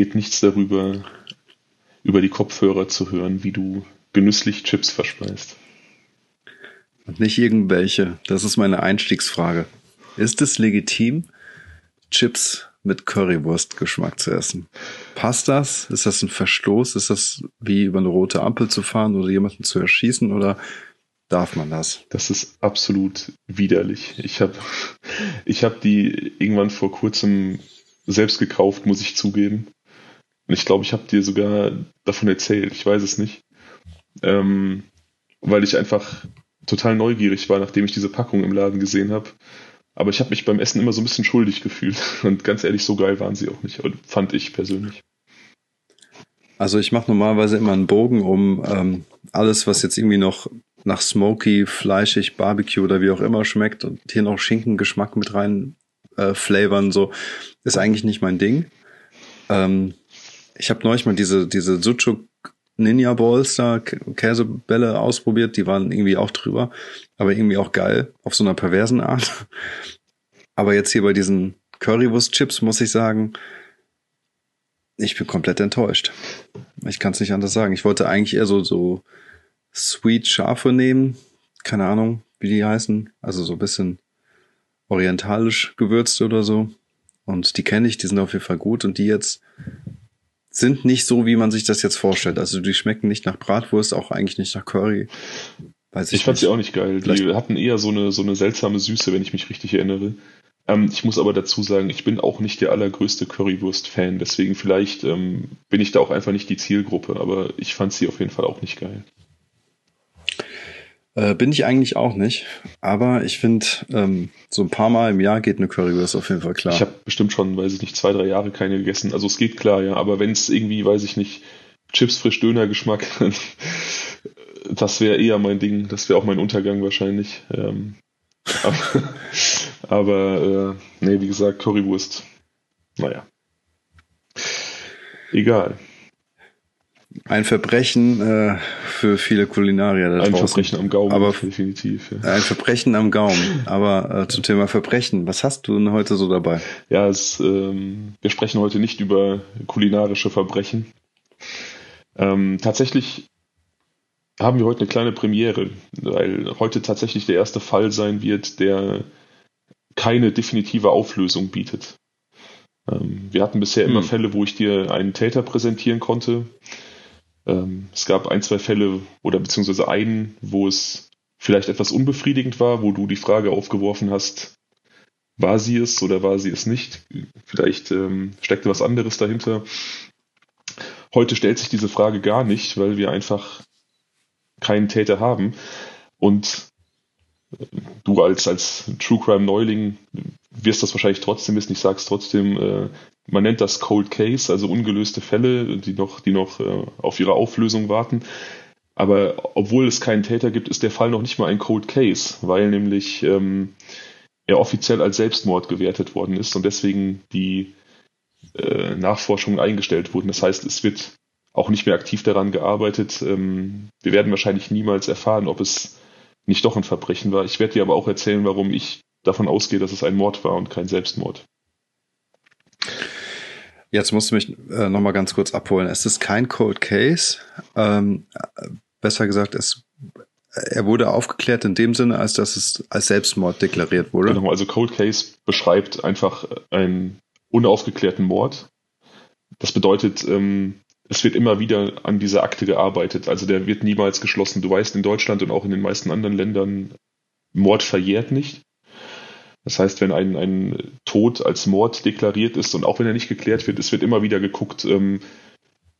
es geht nichts darüber, über die Kopfhörer zu hören, wie du genüsslich Chips verspeist. Und nicht irgendwelche. Das ist meine Einstiegsfrage. Ist es legitim, Chips mit Currywurst-Geschmack zu essen? Passt das? Ist das ein Verstoß? Ist das wie über eine rote Ampel zu fahren oder jemanden zu erschießen oder darf man das? Das ist absolut widerlich. Ich habe ich hab die irgendwann vor kurzem selbst gekauft, muss ich zugeben. Und ich glaube, ich habe dir sogar davon erzählt. Ich weiß es nicht. Ähm, weil ich einfach total neugierig war, nachdem ich diese Packung im Laden gesehen habe. Aber ich habe mich beim Essen immer so ein bisschen schuldig gefühlt. Und ganz ehrlich, so geil waren sie auch nicht. Fand ich persönlich. Also ich mache normalerweise immer einen Bogen um ähm, alles, was jetzt irgendwie noch nach smoky, fleischig, Barbecue oder wie auch immer schmeckt und hier noch Schinkengeschmack mit rein äh, flavoren, so, ist eigentlich nicht mein Ding. Ähm, ich habe neulich mal diese, diese Sucuk Ninja Balls da, Käsebälle ausprobiert, die waren irgendwie auch drüber, aber irgendwie auch geil, auf so einer perversen Art. Aber jetzt hier bei diesen Currywurst-Chips muss ich sagen, ich bin komplett enttäuscht. Ich kann es nicht anders sagen. Ich wollte eigentlich eher so, so Sweet Schafe nehmen. Keine Ahnung, wie die heißen. Also so ein bisschen orientalisch gewürzt oder so. Und die kenne ich, die sind auf jeden Fall gut. Und die jetzt sind nicht so, wie man sich das jetzt vorstellt. Also die schmecken nicht nach Bratwurst, auch eigentlich nicht nach Curry. Weiß ich ich fand sie auch nicht geil. Vielleicht die hatten eher so eine, so eine seltsame Süße, wenn ich mich richtig erinnere. Ähm, ich muss aber dazu sagen, ich bin auch nicht der allergrößte Currywurst-Fan, deswegen vielleicht ähm, bin ich da auch einfach nicht die Zielgruppe, aber ich fand sie auf jeden Fall auch nicht geil. Äh, bin ich eigentlich auch nicht. Aber ich finde, ähm, so ein paar Mal im Jahr geht eine Currywurst auf jeden Fall klar. Ich habe bestimmt schon, weiß ich nicht, zwei, drei Jahre keine gegessen. Also es geht klar, ja. Aber wenn es irgendwie, weiß ich nicht, Chips frisch Döner Geschmack, das wäre eher mein Ding. Das wäre auch mein Untergang wahrscheinlich. Ähm, aber, aber äh, nee, wie gesagt, Currywurst. Naja. Egal. Ein Verbrechen äh, für viele Kulinarier da Ein draußen. Verbrechen am Gaumen, aber definitiv. Ja. Ein Verbrechen am Gaumen. Aber äh, zum Thema Verbrechen, was hast du denn heute so dabei? Ja, es, ähm, wir sprechen heute nicht über kulinarische Verbrechen. Ähm, tatsächlich haben wir heute eine kleine Premiere, weil heute tatsächlich der erste Fall sein wird, der keine definitive Auflösung bietet. Ähm, wir hatten bisher immer hm. Fälle, wo ich dir einen Täter präsentieren konnte ähm, es gab ein, zwei Fälle oder beziehungsweise einen, wo es vielleicht etwas unbefriedigend war, wo du die Frage aufgeworfen hast, war sie es oder war sie es nicht? Vielleicht ähm, steckte was anderes dahinter. Heute stellt sich diese Frage gar nicht, weil wir einfach keinen Täter haben. Und du als, als True Crime Neuling wirst das wahrscheinlich trotzdem wissen. Ich sage es trotzdem, äh, man nennt das Cold Case, also ungelöste Fälle, die noch, die noch äh, auf ihre Auflösung warten. Aber obwohl es keinen Täter gibt, ist der Fall noch nicht mal ein Cold Case, weil nämlich ähm, er offiziell als Selbstmord gewertet worden ist und deswegen die äh, Nachforschungen eingestellt wurden. Das heißt, es wird auch nicht mehr aktiv daran gearbeitet. Ähm, wir werden wahrscheinlich niemals erfahren, ob es nicht doch ein Verbrechen war. Ich werde dir aber auch erzählen, warum ich davon ausgehe, dass es ein Mord war und kein Selbstmord. Jetzt musst du mich äh, nochmal ganz kurz abholen. Es ist kein Cold Case. Ähm, besser gesagt, es, er wurde aufgeklärt in dem Sinne, als dass es als Selbstmord deklariert wurde. Genau, also Cold Case beschreibt einfach einen unaufgeklärten Mord. Das bedeutet, ähm, es wird immer wieder an dieser Akte gearbeitet. Also der wird niemals geschlossen. Du weißt, in Deutschland und auch in den meisten anderen Ländern, Mord verjährt nicht. Das heißt, wenn ein, ein Tod als Mord deklariert ist und auch wenn er nicht geklärt wird, es wird immer wieder geguckt, ähm,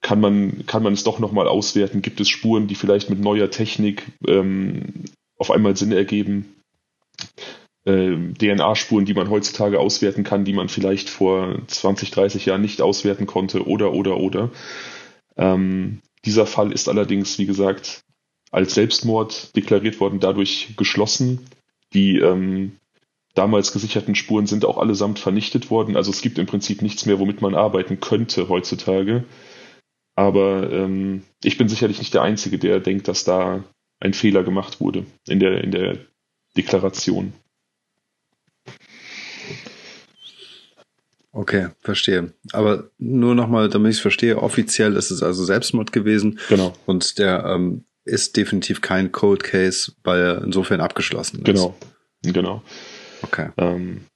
kann man, kann man es doch nochmal auswerten? Gibt es Spuren, die vielleicht mit neuer Technik ähm, auf einmal Sinn ergeben? äh, DNA-Spuren, die man heutzutage auswerten kann, die man vielleicht vor 20, 30 Jahren nicht auswerten konnte oder, oder, oder. Ähm, dieser Fall ist allerdings, wie gesagt, als Selbstmord deklariert worden, dadurch geschlossen. Die ähm, damals gesicherten Spuren sind auch allesamt vernichtet worden. Also es gibt im Prinzip nichts mehr, womit man arbeiten könnte heutzutage. Aber ähm, ich bin sicherlich nicht der Einzige, der denkt, dass da ein Fehler gemacht wurde in der, in der Deklaration. Okay, verstehe. aber nur nochmal, damit ich es verstehe, offiziell ist es also Selbstmord gewesen. Genau. Und der ähm, ist definitiv kein Cold Case, weil er insofern abgeschlossen ist. Genau, genau. Okay. Ähm,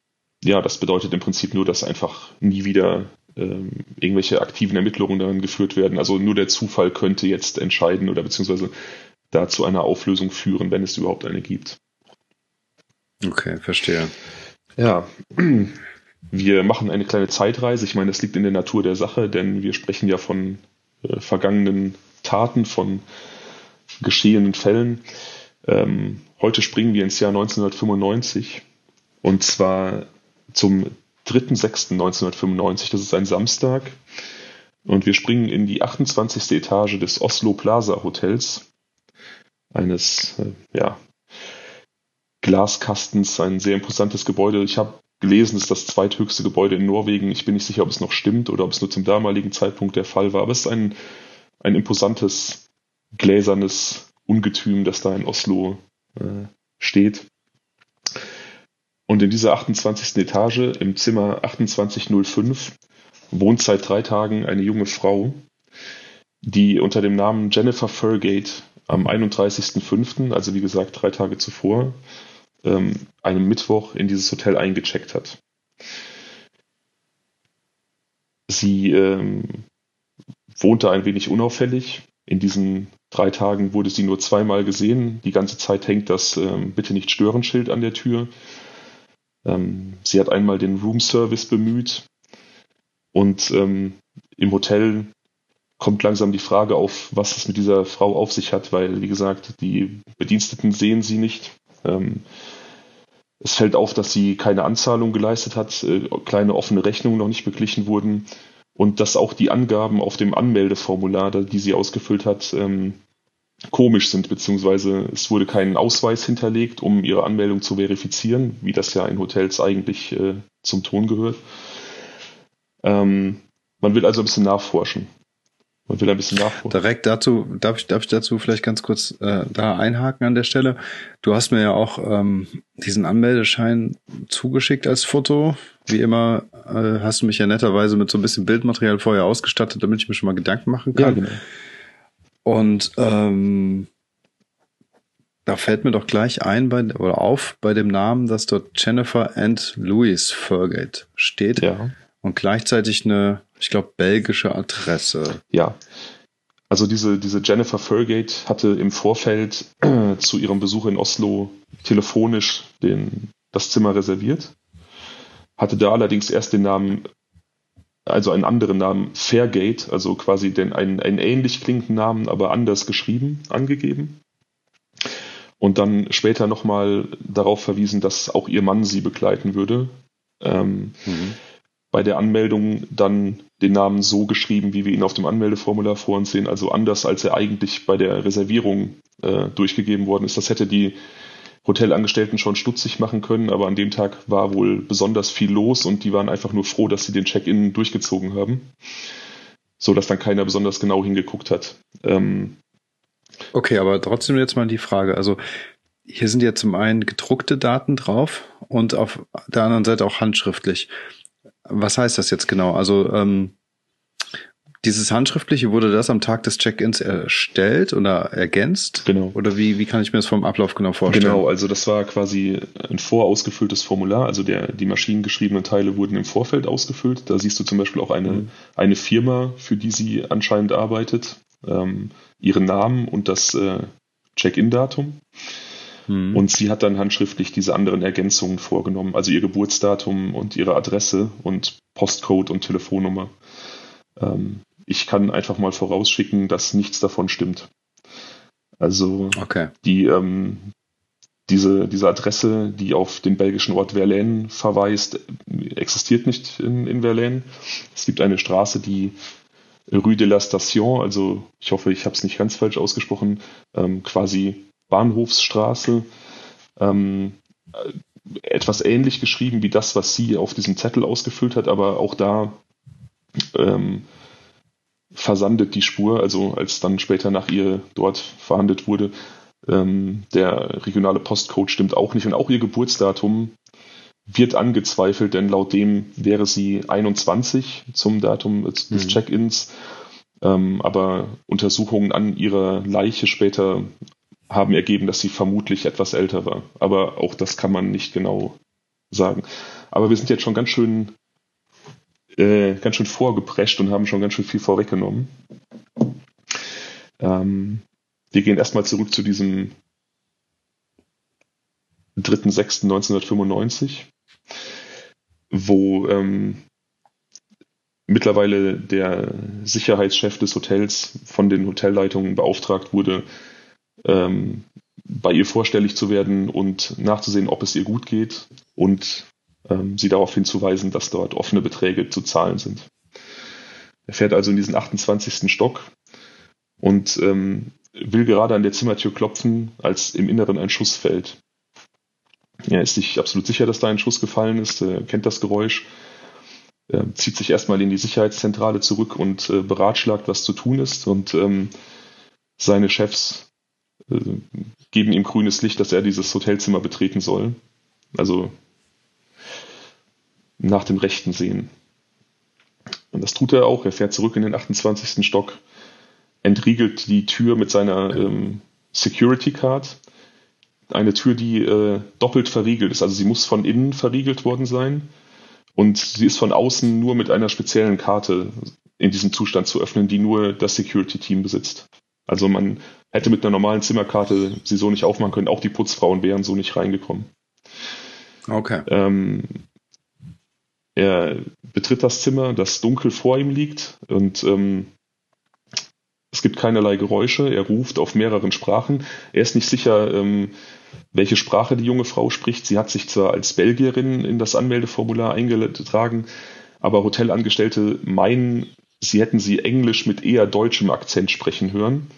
ja, das bedeutet im Prinzip nur, dass einfach nie wieder ähm, irgendwelche aktiven Ermittlungen daran geführt werden. Also nur der Zufall könnte jetzt entscheiden oder beziehungsweise da zu einer Auflösung führen, wenn es überhaupt eine gibt. Okay, verstehe. Ja, wir machen eine kleine Zeitreise. Ich meine, das liegt in der Natur der Sache, denn wir sprechen ja von äh, vergangenen Taten, von geschehenen Fällen. Ähm, heute springen wir ins Jahr 1995 und zwar zum 3.6.1995, das ist ein Samstag. Und wir springen in die 28. Etage des Oslo Plaza Hotels, eines äh, ja, Glaskastens, ein sehr imposantes Gebäude. Ich habe gelesen, es ist das zweithöchste Gebäude in Norwegen. Ich bin nicht sicher, ob es noch stimmt oder ob es nur zum damaligen Zeitpunkt der Fall war. Aber es ist ein, ein imposantes, gläsernes Ungetüm, das da in Oslo äh, steht. Und in dieser 28. Etage im Zimmer 2805 wohnt seit drei Tagen eine junge Frau, die unter dem Namen Jennifer Furgate am 31.05., also wie gesagt drei Tage zuvor, ähm, einem Mittwoch in dieses Hotel eingecheckt hat. Sie ähm, wohnte ein wenig unauffällig. In diesen drei Tagen wurde sie nur zweimal gesehen. Die ganze Zeit hängt das ähm, Bitte nicht stören Schild an der Tür. Ähm, sie hat einmal den Room Service bemüht und ähm, im Hotel kommt langsam die Frage auf, was es mit dieser Frau auf sich hat, weil, wie gesagt, die Bediensteten sehen sie nicht. Ähm, es fällt auf, dass sie keine Anzahlung geleistet hat, äh, kleine offene Rechnungen noch nicht beglichen wurden und dass auch die Angaben auf dem Anmeldeformular, die sie ausgefüllt hat, ähm, komisch sind, beziehungsweise es wurde kein Ausweis hinterlegt, um ihre Anmeldung zu verifizieren, wie das ja in Hotels eigentlich äh, zum Ton gehört. Ähm, man will also ein bisschen nachforschen. Man will ein bisschen nachforschen. Direkt dazu, darf ich, darf ich dazu vielleicht ganz kurz äh, da einhaken an der Stelle? Du hast mir ja auch ähm, diesen Anmeldeschein zugeschickt als Foto. Wie immer äh, hast du mich ja netterweise mit so ein bisschen Bildmaterial vorher ausgestattet, damit ich mir schon mal Gedanken machen kann. Ja, genau. Und ähm, da fällt mir doch gleich ein bei, oder auf bei dem Namen, dass dort Jennifer and Louis Fergate steht. Ja. Und gleichzeitig eine, ich glaube, belgische Adresse. Ja. Also diese, diese Jennifer Fergate hatte im Vorfeld äh, zu ihrem Besuch in Oslo telefonisch den, das Zimmer reserviert, hatte da allerdings erst den Namen also einen anderen Namen, Fairgate, also quasi den, einen, einen ähnlich klingenden Namen, aber anders geschrieben, angegeben. Und dann später nochmal darauf verwiesen, dass auch ihr Mann sie begleiten würde. Ähm, mhm. Bei der Anmeldung dann den Namen so geschrieben, wie wir ihn auf dem Anmeldeformular vor uns sehen, also anders, als er eigentlich bei der Reservierung äh, durchgegeben worden ist. Das hätte die Hotelangestellten schon stutzig machen können, aber an dem Tag war wohl besonders viel los und die waren einfach nur froh, dass sie den Check-in durchgezogen haben, so dass dann keiner besonders genau hingeguckt hat. Ähm, okay, aber trotzdem jetzt mal die Frage, also hier sind ja zum einen gedruckte Daten drauf und auf der anderen Seite auch handschriftlich. Was heißt das jetzt genau? Also ähm, dieses Handschriftliche, wurde das am Tag des Check-ins erstellt oder ergänzt? Genau. Oder wie, wie kann ich mir das vom Ablauf genau vorstellen? Genau, also das war quasi ein vorausgefülltes Formular. Also der, die maschinengeschriebenen Teile wurden im Vorfeld ausgefüllt. Da siehst du zum Beispiel auch eine, mhm. eine Firma, für die sie anscheinend arbeitet, ähm, ihren Namen und das äh, Check-in-Datum. Mhm. Und sie hat dann handschriftlich diese anderen Ergänzungen vorgenommen, also ihr Geburtsdatum und ihre Adresse und Postcode und Telefonnummer. Ähm, ich kann einfach mal vorausschicken, dass nichts davon stimmt. Also okay. die, ähm, diese, diese Adresse, die auf den belgischen Ort Verlaine verweist, existiert nicht in, in Verlaine. Es gibt eine Straße, die Rue de la Station, also ich hoffe, ich habe es nicht ganz falsch ausgesprochen, ähm, quasi Bahnhofsstraße, ähm, etwas ähnlich geschrieben wie das, was sie auf diesem Zettel ausgefüllt hat, aber auch da ähm, versandet die Spur, also als dann später nach ihr dort verhandelt wurde. Ähm, der regionale Postcode stimmt auch nicht und auch ihr Geburtsdatum wird angezweifelt, denn laut dem wäre sie 21 zum Datum des, mhm. Check-ins. Ähm, aber Untersuchungen an ihrer Leiche später haben ergeben, dass sie vermutlich etwas älter war. Aber auch das kann man nicht genau sagen. Aber wir sind jetzt schon ganz schön, äh, ganz schön vorgeprescht und haben schon ganz schön viel vorweggenommen. Ähm, wir gehen erstmal zurück zu diesem 3.6.1995, wo ähm, mittlerweile der Sicherheitschef des Hotels von den Hotelleitungen beauftragt wurde, ähm, bei ihr vorstellig zu werden und nachzusehen, ob es ihr gut geht und ähm, sie darauf hinzuweisen, dass dort offene Beträge zu zahlen sind. Er fährt also in diesen 28. Stock und ähm, will gerade an der Zimmertür klopfen, als im Inneren ein Schuss fällt. Er ist sich absolut sicher, dass da ein Schuss gefallen ist, er kennt das Geräusch, er zieht sich erstmal in die Sicherheitszentrale zurück und äh, beratschlagt, was zu tun ist. Und ähm, seine Chefs äh, geben ihm grünes Licht, dass er dieses Hotelzimmer betreten soll. Also nach dem Rechten sehen. Und das tut er auch. Er fährt zurück in den 28. Stock, entriegelt die Tür mit seiner ähm, Security Card eine Tür, die äh, doppelt verriegelt ist. Also sie muss von innen verriegelt worden sein und sie ist von außen nur mit einer speziellen Karte in diesem Zustand zu öffnen, die nur das Security-Team besitzt. Also man hätte mit einer normalen Zimmerkarte sie so nicht aufmachen können. Auch die Putzfrauen wären so nicht reingekommen. Okay. Ähm, er betritt das Zimmer, das dunkel vor ihm liegt und ähm, es gibt keinerlei Geräusche. Er ruft auf mehreren Sprachen. Er ist nicht sicher, ähm, welche Sprache die junge Frau spricht. Sie hat sich zwar als Belgierin in das Anmeldeformular eingetragen, aber Hotelangestellte meinen, sie hätten sie Englisch mit eher deutschem Akzent sprechen hören.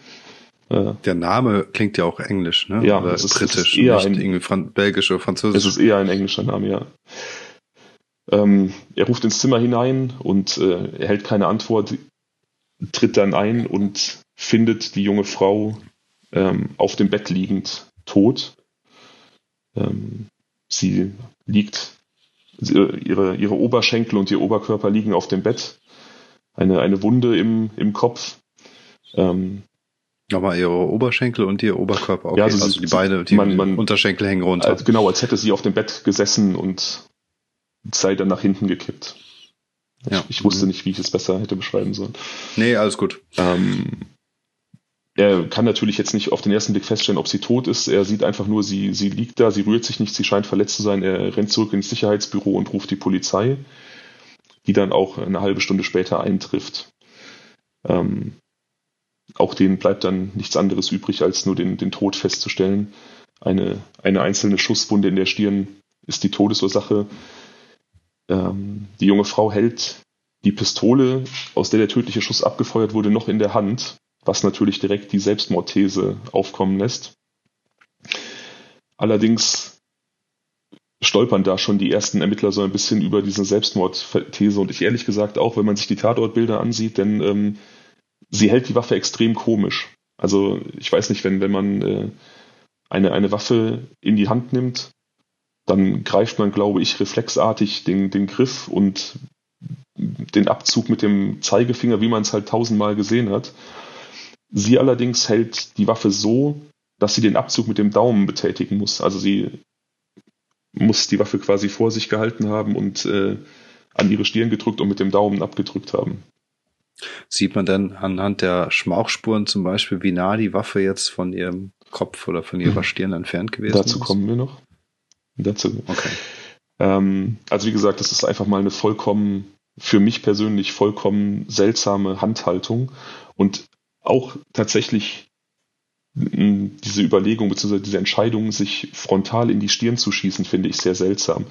Äh, Der Name klingt ja auch englisch, ne? Ja, Oder es ist britisch, es ist eher nicht ein, irgendwie belgisch oder französisch. Es ist eher ein englischer Name, ja. Ähm, er ruft ins Zimmer hinein und äh, erhält keine Antwort tritt dann ein und findet die junge Frau ähm, auf dem Bett liegend tot. Ähm, sie liegt, ihre, ihre Oberschenkel und ihr Oberkörper liegen auf dem Bett. Eine, eine Wunde im, im Kopf. Ähm, aber ihre Oberschenkel und ihr Oberkörper, okay. ja, also, also die Beine, die man, man, Unterschenkel hängen runter. Als, genau, als hätte sie auf dem Bett gesessen und sei dann nach hinten gekippt. Ja. Ich, ich wusste nicht, wie ich es besser hätte beschreiben sollen. Nee, alles gut. Ähm, er kann natürlich jetzt nicht auf den ersten Blick feststellen, ob sie tot ist. Er sieht einfach nur, sie, sie liegt da, sie rührt sich nicht, sie scheint verletzt zu sein. Er rennt zurück ins Sicherheitsbüro und ruft die Polizei, die dann auch eine halbe Stunde später eintrifft. Ähm, auch denen bleibt dann nichts anderes übrig, als nur den, den Tod festzustellen. Eine, eine einzelne Schusswunde in der Stirn ist die Todesursache. Ähm, die junge Frau hält die Pistole, aus der der tödliche Schuss abgefeuert wurde, noch in der Hand, was natürlich direkt die Selbstmordthese aufkommen lässt. Allerdings stolpern da schon die ersten Ermittler so ein bisschen über diese Selbstmordthese und ich ehrlich gesagt auch, wenn man sich die Tatortbilder ansieht, denn ähm, sie hält die Waffe extrem komisch. Also ich weiß nicht, wenn, wenn man äh, eine, eine Waffe in die Hand nimmt, dann greift man, glaube ich, reflexartig den, den Griff und den Abzug mit dem Zeigefinger, wie man es halt tausendmal gesehen hat. Sie allerdings hält die Waffe so, dass sie den Abzug mit dem Daumen betätigen muss. Also sie muss die Waffe quasi vor sich gehalten haben und äh, an ihre Stirn gedrückt und mit dem Daumen abgedrückt haben. Sieht man denn anhand der Schmauchspuren zum Beispiel, wie nah die Waffe jetzt von ihrem Kopf oder von ihrer hm. Stirn entfernt gewesen Dazu ist? Dazu kommen wir noch dazu. Okay. Ähm, also wie gesagt, das ist einfach mal eine vollkommen, für mich persönlich vollkommen seltsame Handhaltung und auch tatsächlich diese Überlegung bzw. diese Entscheidung, sich frontal in die Stirn zu schießen, finde ich sehr seltsam.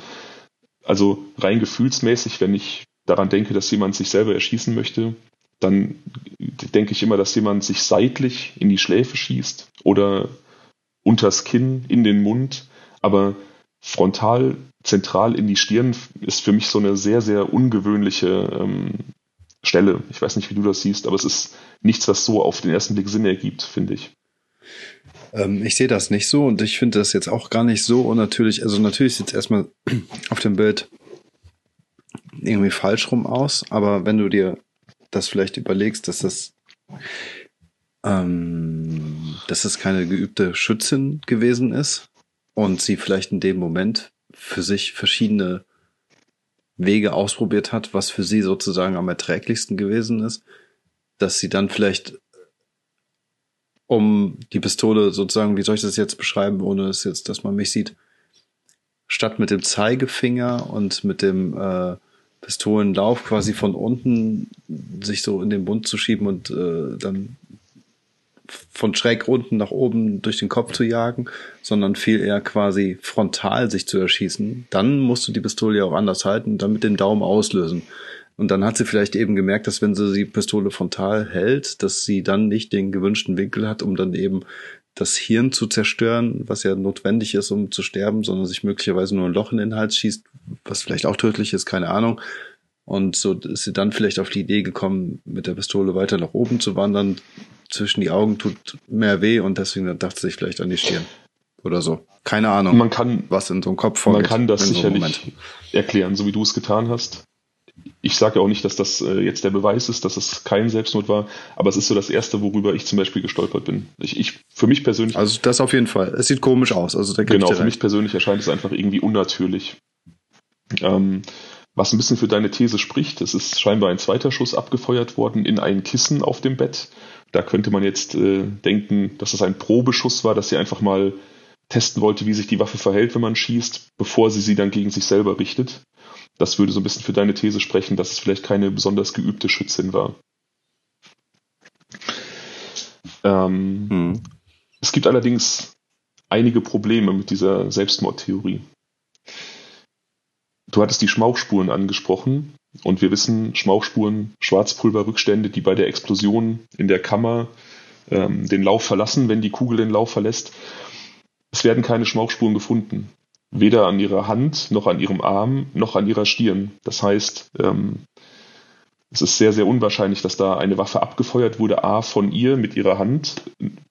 Also rein gefühlsmäßig, wenn ich daran denke, dass jemand sich selber erschießen möchte, dann denke ich immer, dass jemand sich seitlich in die Schläfe schießt oder unters Kinn in den Mund. Aber frontal zentral in die Stirn ist für mich so eine sehr, sehr ungewöhnliche ähm, Stelle. Ich weiß nicht, wie du das siehst, aber es ist nichts, was so auf den ersten Blick Sinn ergibt, finde ich. Ähm, ich sehe das nicht so und ich finde das jetzt auch gar nicht so unnatürlich. Also natürlich sieht es erstmal auf dem Bild irgendwie falsch rum aus, aber wenn du dir das vielleicht überlegst, dass das ähm, dass es keine geübte Schützin gewesen ist und sie vielleicht in dem Moment für sich verschiedene Wege ausprobiert hat, was für sie sozusagen am erträglichsten gewesen ist, dass sie dann vielleicht um die Pistole sozusagen, wie soll ich das jetzt beschreiben, ohne es jetzt, dass man mich sieht, statt mit dem Zeigefinger und mit dem äh, Pistolenlauf quasi von unten sich so in den Bund zu schieben und äh, dann von schräg unten nach oben durch den Kopf zu jagen, sondern viel eher quasi frontal sich zu erschießen. Dann musst du die Pistole ja auch anders halten und dann mit dem Daumen auslösen. Und dann hat sie vielleicht eben gemerkt, dass wenn sie die Pistole frontal hält, dass sie dann nicht den gewünschten Winkel hat, um dann eben das Hirn zu zerstören, was ja notwendig ist, um zu sterben, sondern sich möglicherweise nur ein Loch in den Hals schießt, was vielleicht auch tödlich ist, keine Ahnung. Und so ist sie dann vielleicht auf die Idee gekommen, mit der Pistole weiter nach oben zu wandern, zwischen die Augen tut mehr weh und deswegen dachte sich vielleicht an die Stirn oder so. Keine Ahnung, man kann, was in so einem Kopf vorgeht. Man kann das sicherlich so erklären, so wie du es getan hast. Ich sage auch nicht, dass das äh, jetzt der Beweis ist, dass es kein Selbstmord war, aber es ist so das Erste, worüber ich zum Beispiel gestolpert bin. Ich, ich für mich persönlich. Also das auf jeden Fall. Es sieht komisch aus. Also da genau, für mich persönlich erscheint es einfach irgendwie unnatürlich. Ähm, was ein bisschen für deine These spricht, es ist scheinbar ein zweiter Schuss abgefeuert worden in ein Kissen auf dem Bett. Da könnte man jetzt äh, denken, dass es ein Probeschuss war, dass sie einfach mal testen wollte, wie sich die Waffe verhält, wenn man schießt, bevor sie sie dann gegen sich selber richtet. Das würde so ein bisschen für deine These sprechen, dass es vielleicht keine besonders geübte Schützin war. Ähm, hm. Es gibt allerdings einige Probleme mit dieser Selbstmordtheorie. Du hattest die Schmauchspuren angesprochen. Und wir wissen, Schmauchspuren, Schwarzpulverrückstände, die bei der Explosion in der Kammer ähm, den Lauf verlassen, wenn die Kugel den Lauf verlässt. Es werden keine Schmauchspuren gefunden. Weder an ihrer Hand, noch an ihrem Arm, noch an ihrer Stirn. Das heißt, ähm, es ist sehr, sehr unwahrscheinlich, dass da eine Waffe abgefeuert wurde, a, von ihr mit ihrer Hand,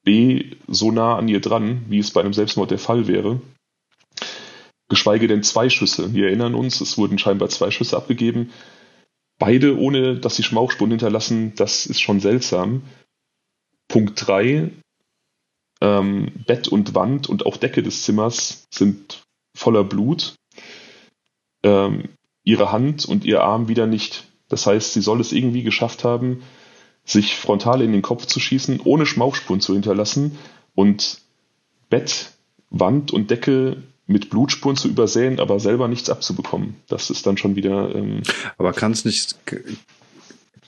b, so nah an ihr dran, wie es bei einem Selbstmord der Fall wäre geschweige denn zwei Schüsse. Wir erinnern uns, es wurden scheinbar zwei Schüsse abgegeben. Beide ohne, dass sie Schmauchspuren hinterlassen, das ist schon seltsam. Punkt 3. Ähm, Bett und Wand und auch Decke des Zimmers sind voller Blut. Ähm, ihre Hand und ihr Arm wieder nicht. Das heißt, sie soll es irgendwie geschafft haben, sich frontal in den Kopf zu schießen, ohne Schmauchspuren zu hinterlassen und Bett, Wand und Decke mit Blutspuren zu übersehen, aber selber nichts abzubekommen. Das ist dann schon wieder. Ähm aber kann es nicht.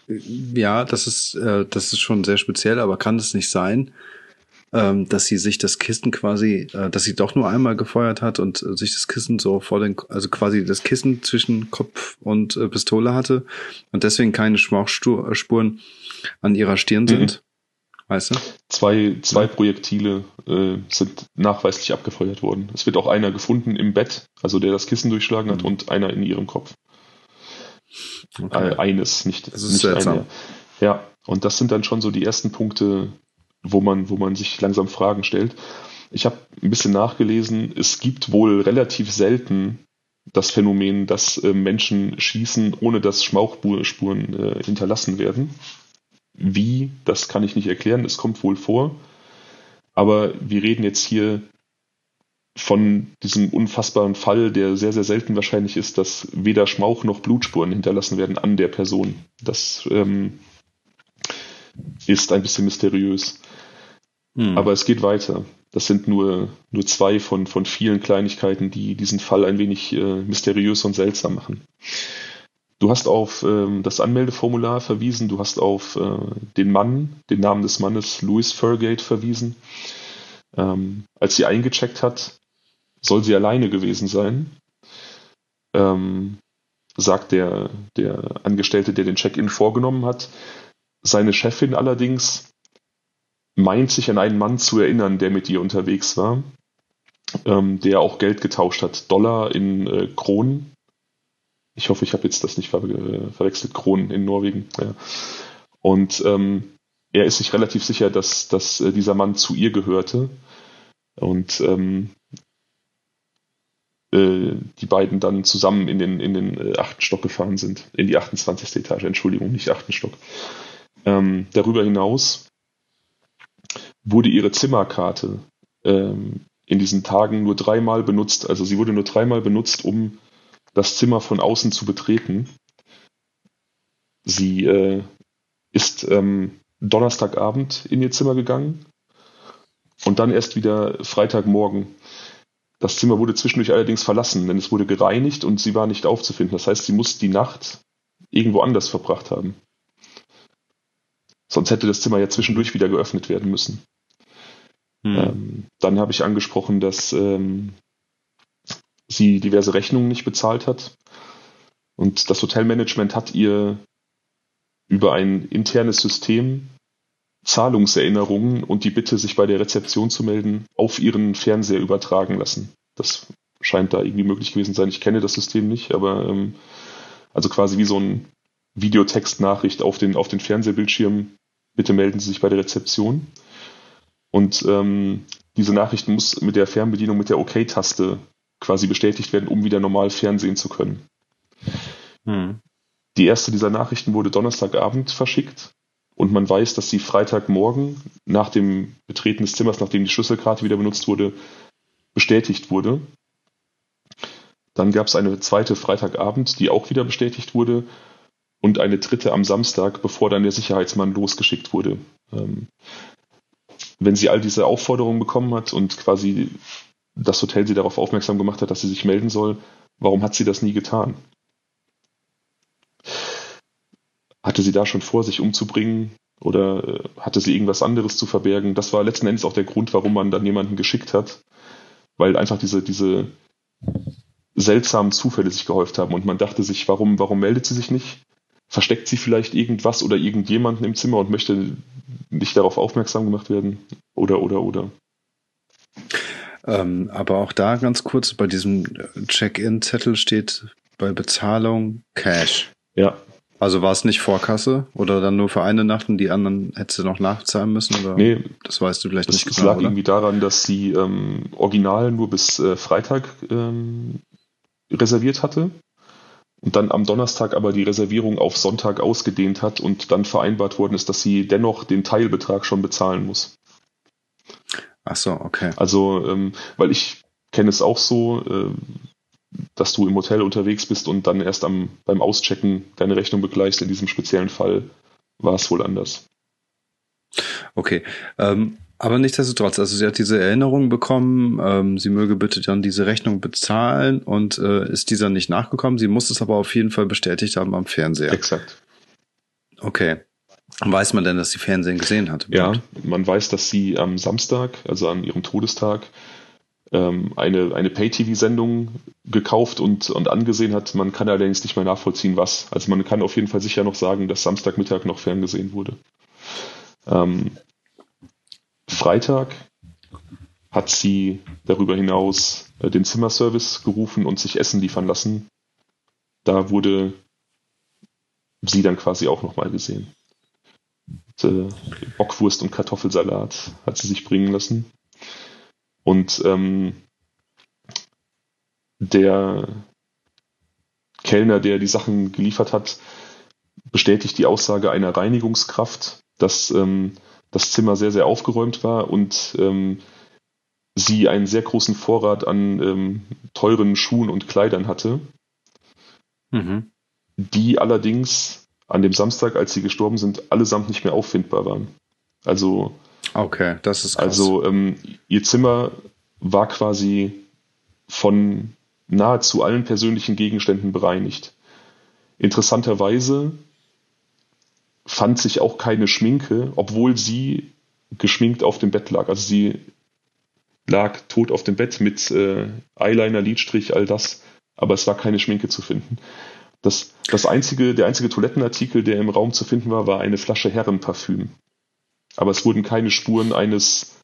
Ja, das ist, äh, das ist schon sehr speziell, aber kann es nicht sein, ähm, dass sie sich das Kissen quasi, äh, dass sie doch nur einmal gefeuert hat und äh, sich das Kissen so vor den, also quasi das Kissen zwischen Kopf und äh, Pistole hatte und deswegen keine Schmauchspuren an ihrer Stirn mhm. Weißt du? Zwei, zwei Projektile äh, sind nachweislich abgefeuert worden. Es wird auch einer gefunden im Bett, also der das Kissen durchschlagen hat, mhm. und einer in ihrem Kopf. Okay. Äh, eines, nicht, das ist nicht seltsam. Eine. Ja, und das sind dann schon so die ersten Punkte, wo man, wo man sich langsam Fragen stellt. Ich habe ein bisschen nachgelesen, es gibt wohl relativ selten das Phänomen, dass äh, Menschen schießen, ohne dass Schmauchspuren äh, hinterlassen werden. Wie, das kann ich nicht erklären, es kommt wohl vor. Aber wir reden jetzt hier von diesem unfassbaren Fall, der sehr, sehr selten wahrscheinlich ist, dass weder Schmauch noch Blutspuren hinterlassen werden an der Person. Das ähm, ist ein bisschen mysteriös. Hm. Aber es geht weiter. Das sind nur, nur zwei von, von vielen Kleinigkeiten, die diesen Fall ein wenig äh, mysteriös und seltsam machen. Du hast auf ähm, das Anmeldeformular verwiesen, du hast auf äh, den Mann, den Namen des Mannes, Louis Furgate, verwiesen. Ähm, als sie eingecheckt hat, soll sie alleine gewesen sein. Ähm, sagt der, der Angestellte, der den Check-in vorgenommen hat. Seine Chefin allerdings meint sich an einen Mann zu erinnern, der mit ihr unterwegs war, ähm, der auch Geld getauscht hat, Dollar in äh, Kronen ich hoffe, ich habe jetzt das nicht ver verwechselt. Kronen in Norwegen. Ja. Und ähm, er ist sich relativ sicher, dass, dass äh, dieser Mann zu ihr gehörte. Und ähm, äh, die beiden dann zusammen in den, in den äh, achten Stock gefahren sind. In die 28. Etage, Entschuldigung, nicht achten Stock. Ähm, darüber hinaus wurde ihre Zimmerkarte ähm, in diesen Tagen nur dreimal benutzt. Also sie wurde nur dreimal benutzt, um das Zimmer von außen zu betreten. Sie äh, ist ähm, Donnerstagabend in ihr Zimmer gegangen und dann erst wieder Freitagmorgen. Das Zimmer wurde zwischendurch allerdings verlassen, denn es wurde gereinigt und sie war nicht aufzufinden. Das heißt, sie muss die Nacht irgendwo anders verbracht haben. Sonst hätte das Zimmer ja zwischendurch wieder geöffnet werden müssen. Hm. Ähm, dann habe ich angesprochen, dass ähm, sie diverse Rechnungen nicht bezahlt hat. Und das Hotelmanagement hat ihr über ein internes System Zahlungserinnerungen und die Bitte, sich bei der Rezeption zu melden, auf ihren Fernseher übertragen lassen. Das scheint da irgendwie möglich gewesen sein. Ich kenne das System nicht, aber ähm, also quasi wie so ein Videotextnachricht auf den, auf den Fernsehbildschirm. Bitte melden Sie sich bei der Rezeption. Und ähm, diese Nachricht muss mit der Fernbedienung mit der OK-Taste quasi bestätigt werden, um wieder normal fernsehen zu können. Hm. Die erste dieser Nachrichten wurde Donnerstagabend verschickt und man weiß, dass sie Freitagmorgen nach dem Betreten des Zimmers, nachdem die Schlüsselkarte wieder benutzt wurde, bestätigt wurde. Dann gab es eine zweite Freitagabend, die auch wieder bestätigt wurde und eine dritte am Samstag, bevor dann der Sicherheitsmann losgeschickt wurde. Ähm, wenn sie all diese Aufforderungen bekommen hat und quasi das Hotel sie darauf aufmerksam gemacht hat, dass sie sich melden soll, warum hat sie das nie getan? Hatte sie da schon vor, sich umzubringen oder äh, hatte sie irgendwas anderes zu verbergen? Das war letzten Endes auch der Grund, warum man dann jemanden geschickt hat, weil einfach diese, diese seltsamen Zufälle sich gehäuft haben und man dachte sich, warum, warum meldet sie sich nicht? Versteckt sie vielleicht irgendwas oder irgendjemanden im Zimmer und möchte nicht darauf aufmerksam gemacht werden? Oder, oder, oder. Ähm, aber auch da ganz kurz, bei diesem Check-in-Zettel steht bei Bezahlung Cash. Ja. Also war es nicht Vorkasse oder dann nur für eine Nacht und die anderen hättest du noch nachzahlen müssen? Oder? Nee, das weißt du vielleicht das, nicht genau. Das lag oder? irgendwie daran, dass sie ähm, original nur bis äh, Freitag ähm, reserviert hatte und dann am Donnerstag aber die Reservierung auf Sonntag ausgedehnt hat und dann vereinbart worden ist, dass sie dennoch den Teilbetrag schon bezahlen muss. Ach so, okay. Also, ähm, weil ich kenne es auch so, äh, dass du im Hotel unterwegs bist und dann erst am, beim Auschecken deine Rechnung begleichst. In diesem speziellen Fall war es wohl anders. Okay. Ähm, aber nichtsdestotrotz, also sie hat diese Erinnerung bekommen, ähm, sie möge bitte dann diese Rechnung bezahlen und äh, ist dieser nicht nachgekommen. Sie muss es aber auf jeden Fall bestätigt haben am Fernseher. Exakt. Okay. Weiß man denn, dass sie Fernsehen gesehen hat? Ja, man weiß, dass sie am Samstag, also an ihrem Todestag, ähm, eine, eine Pay-TV-Sendung gekauft und, und angesehen hat. Man kann allerdings nicht mehr nachvollziehen, was. Also man kann auf jeden Fall sicher noch sagen, dass Samstagmittag noch ferngesehen wurde. Ähm, Freitag hat sie darüber hinaus äh, den Zimmerservice gerufen und sich Essen liefern lassen. Da wurde sie dann quasi auch nochmal gesehen. Äh, Bockwurst und Kartoffelsalat hat sie sich bringen lassen. Und ähm, der Kellner, der die Sachen geliefert hat, bestätigt die Aussage einer Reinigungskraft, dass ähm, das Zimmer sehr, sehr aufgeräumt war und ähm, sie einen sehr großen Vorrat an ähm, teuren Schuhen und Kleidern hatte, mhm. die allerdings an dem Samstag, als sie gestorben sind, allesamt nicht mehr auffindbar waren. Also, okay, das ist krass. Also ähm, ihr Zimmer war quasi von nahezu allen persönlichen Gegenständen bereinigt. Interessanterweise fand sich auch keine Schminke, obwohl sie geschminkt auf dem Bett lag. Also sie lag tot auf dem Bett mit äh, Eyeliner, Lidstrich, all das, aber es war keine Schminke zu finden. Das, das einzige, der einzige Toilettenartikel, der im Raum zu finden war, war eine Flasche Herrenparfüm. Aber es wurden keine Spuren eines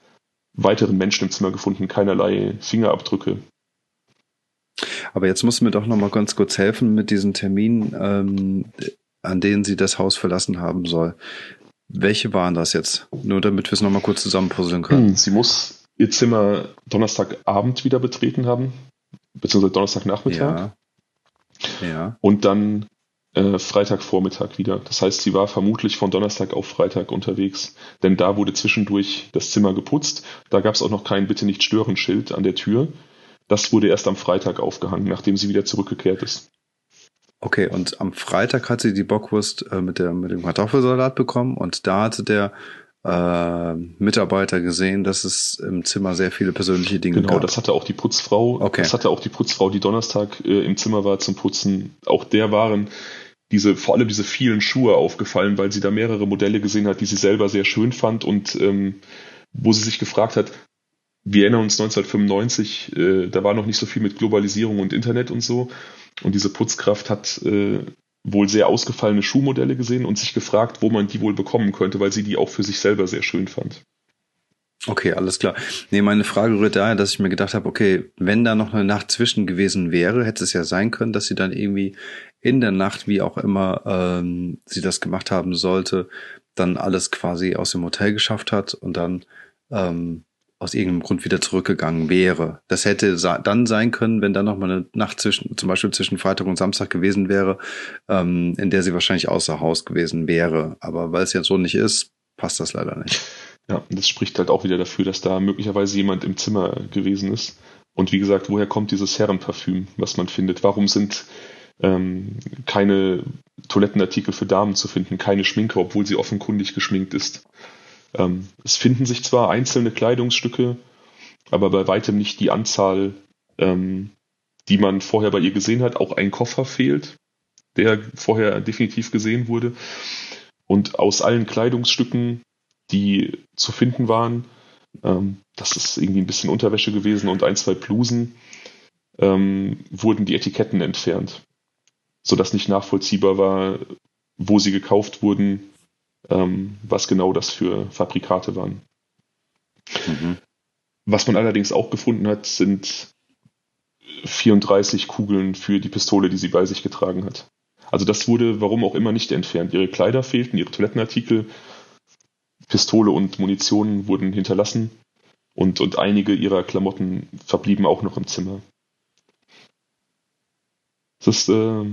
weiteren Menschen im Zimmer gefunden, keinerlei Fingerabdrücke. Aber jetzt muss mir doch noch mal ganz kurz helfen mit diesen Terminen. Ähm, an denen sie das Haus verlassen haben soll. Welche waren das jetzt? Nur damit wir es nochmal kurz zusammenpuzzeln können. Hm, sie muss ihr Zimmer Donnerstagabend wieder betreten haben, beziehungsweise Donnerstagnachmittag. Ja. Ja. Und dann äh, Freitagvormittag wieder. Das heißt, sie war vermutlich von Donnerstag auf Freitag unterwegs. Denn da wurde zwischendurch das Zimmer geputzt. Da gab es auch noch kein Bitte nicht stören Schild an der Tür. Das wurde erst am Freitag aufgehangen, nachdem sie wieder zurückgekehrt ist. Okay, und am Freitag hat sie die Bockwurst äh, mit, der, mit dem Kartoffelsalat bekommen und da hatte der äh, Mitarbeiter gesehen, dass es im Zimmer sehr viele persönliche Dinge genau, gab. Genau, das hatte auch die Putzfrau. Okay. Das hatte auch die Putzfrau, die Donnerstag äh, im Zimmer war zum Putzen. Auch der waren diese, vor allem diese vielen Schuhe aufgefallen, weil sie da mehrere Modelle gesehen hat, die sie selber sehr schön fand und ähm, wo sie sich gefragt hat, wir erinnern uns 1995, äh, da war noch nicht so viel mit Globalisierung und Internet und so. Und diese Putzkraft hat äh, wohl sehr ausgefallene Schuhmodelle gesehen und sich gefragt, wo man die wohl bekommen könnte, weil sie die auch für sich selber sehr schön fand. Okay, alles klar. Nee, meine Frage rührt daher, dass ich mir gedacht habe, okay, wenn da noch eine Nacht zwischen gewesen wäre, hätte es ja sein können, dass sie dann irgendwie in der Nacht, wie auch immer ähm, sie das gemacht haben sollte, dann alles quasi aus dem Hotel geschafft hat und dann ähm, aus irgendeinem Grund wieder zurückgegangen wäre. Das hätte dann sein können, wenn dann noch mal eine Nacht zwischen, zum Beispiel zwischen Freitag und Samstag gewesen wäre, ähm, in der sie wahrscheinlich außer Haus gewesen wäre. Aber weil es jetzt so nicht ist, passt das leider nicht. Ja, das spricht halt auch wieder dafür, dass da möglicherweise jemand im Zimmer gewesen ist. Und wie gesagt, woher kommt dieses Herrenparfüm, was man findet? Warum sind ähm, keine Toilettenartikel für Damen zu finden, keine Schminke, obwohl sie offenkundig geschminkt ist? Ähm, es finden sich zwar einzelne Kleidungsstücke, aber bei weitem nicht die Anzahl, ähm, die man vorher bei ihr gesehen hat. Auch ein Koffer fehlt, der vorher definitiv gesehen wurde. Und aus allen Kleidungsstücken, die zu finden waren, ähm, das ist irgendwie ein bisschen Unterwäsche gewesen und ein, zwei Blusen, ähm, wurden die Etiketten entfernt, sodass nicht nachvollziehbar war, wo sie gekauft wurden, ähm, was genau das für Fabrikate waren. Mhm. Was man allerdings auch gefunden hat, sind 34 Kugeln für die Pistole, die sie bei sich getragen hat. Also das wurde, warum auch immer, nicht entfernt. Ihre Kleider fehlten, ihre Toilettenartikel, Pistole und Munition wurden hinterlassen und, und einige ihrer Klamotten verblieben auch noch im Zimmer. Das ist, äh,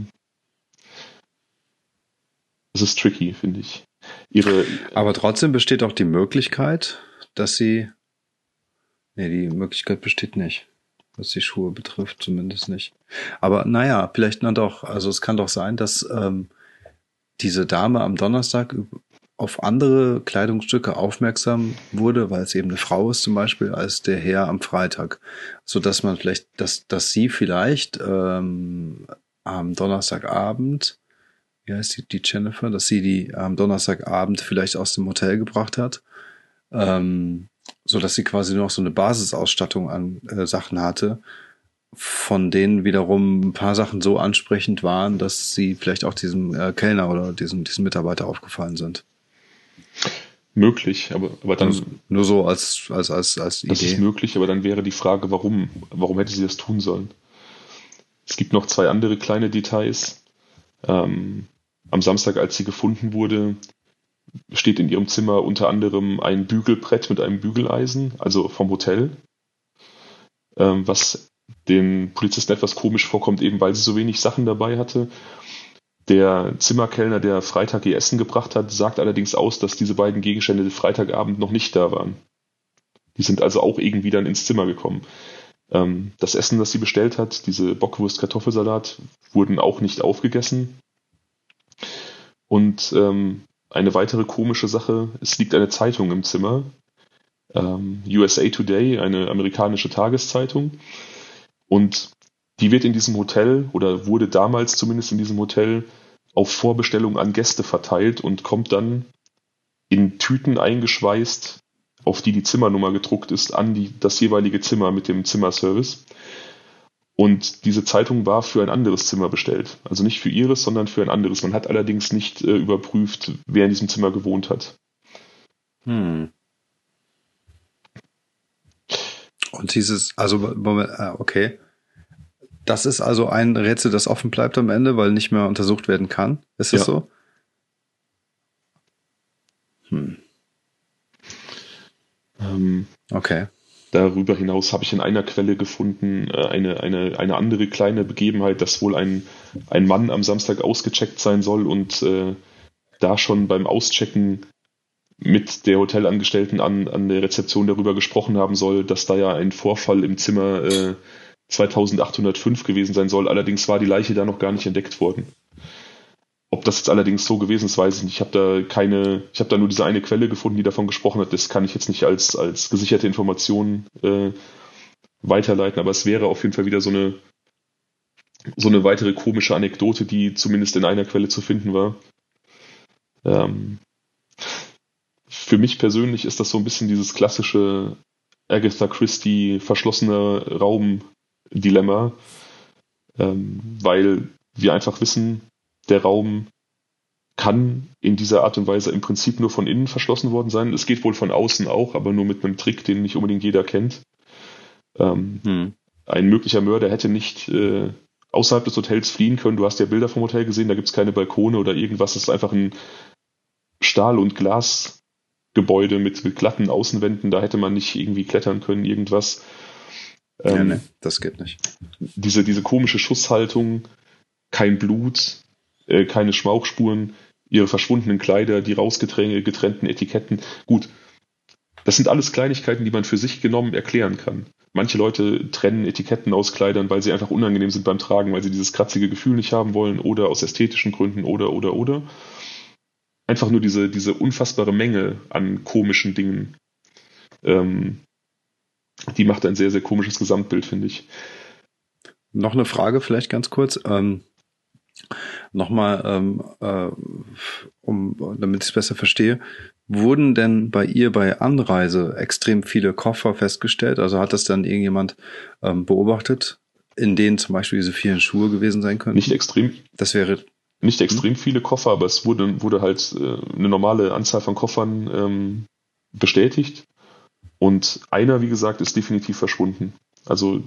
das ist tricky, finde ich ihre. Aber trotzdem besteht auch die Möglichkeit, dass sie. Nee, die Möglichkeit besteht nicht. Was die Schuhe betrifft, zumindest nicht. Aber naja, vielleicht noch doch. Also es kann doch sein, dass ähm, diese Dame am Donnerstag auf andere Kleidungsstücke aufmerksam wurde, weil es eben eine Frau ist zum Beispiel, als der Herr am Freitag. So dass man vielleicht, dass, dass sie vielleicht ähm, am Donnerstagabend wie heißt die, die Jennifer, dass sie die am Donnerstagabend vielleicht aus dem Hotel gebracht hat, ähm, so dass sie quasi nur noch so eine Basisausstattung an äh, Sachen hatte, von denen wiederum ein paar Sachen so ansprechend waren, dass sie vielleicht auch diesem äh, Kellner oder diesem, diesem Mitarbeiter aufgefallen sind. Möglich, aber, aber dann. Also nur so als, als, als, als Idee. Das ist möglich, aber dann wäre die Frage, warum? Warum hätte sie das tun sollen? Es gibt noch zwei andere kleine Details. Ähm, am Samstag, als sie gefunden wurde, steht in ihrem Zimmer unter anderem ein Bügelbrett mit einem Bügeleisen, also vom Hotel, ähm, was den Polizisten etwas komisch vorkommt, eben weil sie so wenig Sachen dabei hatte. Der Zimmerkellner, der Freitag ihr Essen gebracht hat, sagt allerdings aus, dass diese beiden Gegenstände Freitagabend noch nicht da waren. Die sind also auch irgendwie dann ins Zimmer gekommen. Ähm, das Essen, das sie bestellt hat, diese Bockwurst-Kartoffelsalat, wurden auch nicht aufgegessen. Und ähm, eine weitere komische Sache, es liegt eine Zeitung im Zimmer, ähm, USA Today, eine amerikanische Tageszeitung. Und die wird in diesem Hotel oder wurde damals zumindest in diesem Hotel auf Vorbestellung an Gäste verteilt und kommt dann in Tüten eingeschweißt, auf die die Zimmernummer gedruckt ist, an die, das jeweilige Zimmer mit dem Zimmerservice. Und diese Zeitung war für ein anderes Zimmer bestellt. Also nicht für ihres, sondern für ein anderes. Man hat allerdings nicht äh, überprüft, wer in diesem Zimmer gewohnt hat. Hm. Und dieses, also, ah, okay. Das ist also ein Rätsel, das offen bleibt am Ende, weil nicht mehr untersucht werden kann. Ist das ja. so? Hm. Ähm, okay. Darüber hinaus habe ich in einer Quelle gefunden äh, eine, eine, eine andere kleine Begebenheit, dass wohl ein, ein Mann am Samstag ausgecheckt sein soll und äh, da schon beim Auschecken mit der Hotelangestellten an, an der Rezeption darüber gesprochen haben soll, dass da ja ein Vorfall im Zimmer äh, 2805 gewesen sein soll. Allerdings war die Leiche da noch gar nicht entdeckt worden. Ob das jetzt allerdings so gewesen ist, weiß ich nicht. Ich habe da keine, ich habe da nur diese eine Quelle gefunden, die davon gesprochen hat. Das kann ich jetzt nicht als, als gesicherte Information äh, weiterleiten, aber es wäre auf jeden Fall wieder so eine, so eine weitere komische Anekdote, die zumindest in einer Quelle zu finden war. Ähm, für mich persönlich ist das so ein bisschen dieses klassische Agatha Christie verschlossener Raum-Dilemma, ähm, weil wir einfach wissen, der Raum kann in dieser Art und Weise im Prinzip nur von innen verschlossen worden sein. Es geht wohl von außen auch, aber nur mit einem Trick, den nicht unbedingt jeder kennt. Ähm, hm. Ein möglicher Mörder hätte nicht äh, außerhalb des Hotels fliehen können. Du hast ja Bilder vom Hotel gesehen, da gibt es keine Balkone oder irgendwas. Es ist einfach ein Stahl- und Glasgebäude mit, mit glatten Außenwänden. Da hätte man nicht irgendwie klettern können, irgendwas. Ähm, ja, nee, das geht nicht. Diese, diese komische Schusshaltung, kein Blut, äh, keine Schmauchspuren, ihre verschwundenen Kleider, die rausgetrennten Etiketten. Gut, das sind alles Kleinigkeiten, die man für sich genommen erklären kann. Manche Leute trennen Etiketten aus Kleidern, weil sie einfach unangenehm sind beim Tragen, weil sie dieses kratzige Gefühl nicht haben wollen oder aus ästhetischen Gründen oder oder oder. Einfach nur diese, diese unfassbare Menge an komischen Dingen. Ähm, die macht ein sehr, sehr komisches Gesamtbild, finde ich. Noch eine Frage vielleicht ganz kurz. Ähm, Nochmal, ähm, äh, um, damit ich es besser verstehe, wurden denn bei ihr bei Anreise extrem viele Koffer festgestellt? Also hat das dann irgendjemand ähm, beobachtet, in denen zum Beispiel diese vielen Schuhe gewesen sein können? Nicht extrem. Das wäre nicht extrem hm? viele Koffer, aber es wurde, wurde halt äh, eine normale Anzahl von Koffern ähm, bestätigt. Und einer, wie gesagt, ist definitiv verschwunden. Also.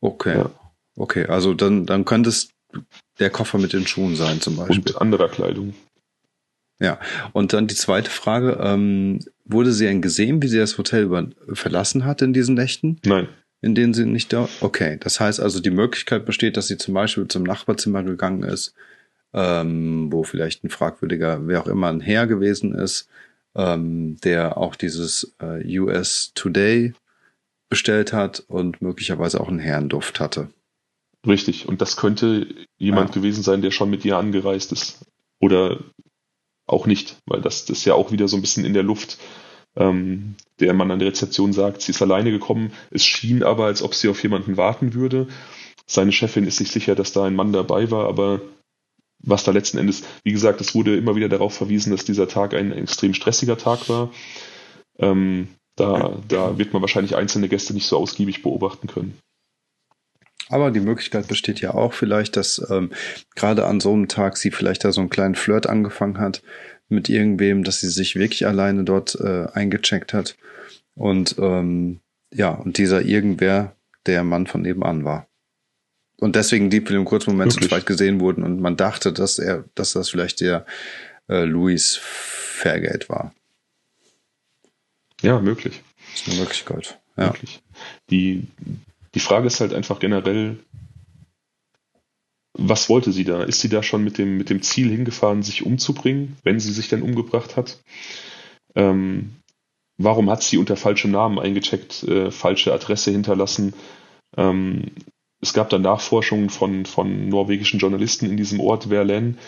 Okay. Ja. Okay, also dann, dann könnte es der Koffer mit den Schuhen sein zum Beispiel. Und anderer Kleidung. Ja, und dann die zweite Frage, ähm, wurde sie denn gesehen, wie sie das Hotel über verlassen hat in diesen Nächten? Nein. In denen sie nicht da? Okay, das heißt also, die Möglichkeit besteht, dass sie zum Beispiel zum Nachbarzimmer gegangen ist, ähm, wo vielleicht ein fragwürdiger, wer auch immer ein Herr gewesen ist, ähm, der auch dieses äh, US Today bestellt hat und möglicherweise auch einen Herrenduft hatte. Richtig, und das könnte jemand ja. gewesen sein, der schon mit ihr angereist ist. Oder auch nicht, weil das, das ist ja auch wieder so ein bisschen in der Luft. Ähm, der Mann an der Rezeption sagt, sie ist alleine gekommen. Es schien aber, als ob sie auf jemanden warten würde. Seine Chefin ist sich sicher, dass da ein Mann dabei war, aber was da letzten Endes, wie gesagt, es wurde immer wieder darauf verwiesen, dass dieser Tag ein extrem stressiger Tag war. Ähm, da, da wird man wahrscheinlich einzelne Gäste nicht so ausgiebig beobachten können. Aber die Möglichkeit besteht ja auch vielleicht, dass ähm, gerade an so einem Tag sie vielleicht da so einen kleinen Flirt angefangen hat mit irgendwem, dass sie sich wirklich alleine dort äh, eingecheckt hat. Und ähm, ja, und dieser irgendwer der Mann von nebenan war. Und deswegen die für den kurzen Moment zu zweit gesehen wurden und man dachte, dass er, dass das vielleicht der äh, Louis Fairgate war. Ja, möglich. Das ist eine Möglichkeit. Ja. Möglich. Die, die Frage ist halt einfach generell, was wollte sie da? Ist sie da schon mit dem, mit dem Ziel hingefahren, sich umzubringen, wenn sie sich denn umgebracht hat? Ähm, warum hat sie unter falschem Namen eingecheckt, äh, falsche Adresse hinterlassen? Ähm, es gab da Nachforschungen von, von norwegischen Journalisten in diesem Ort Verlen,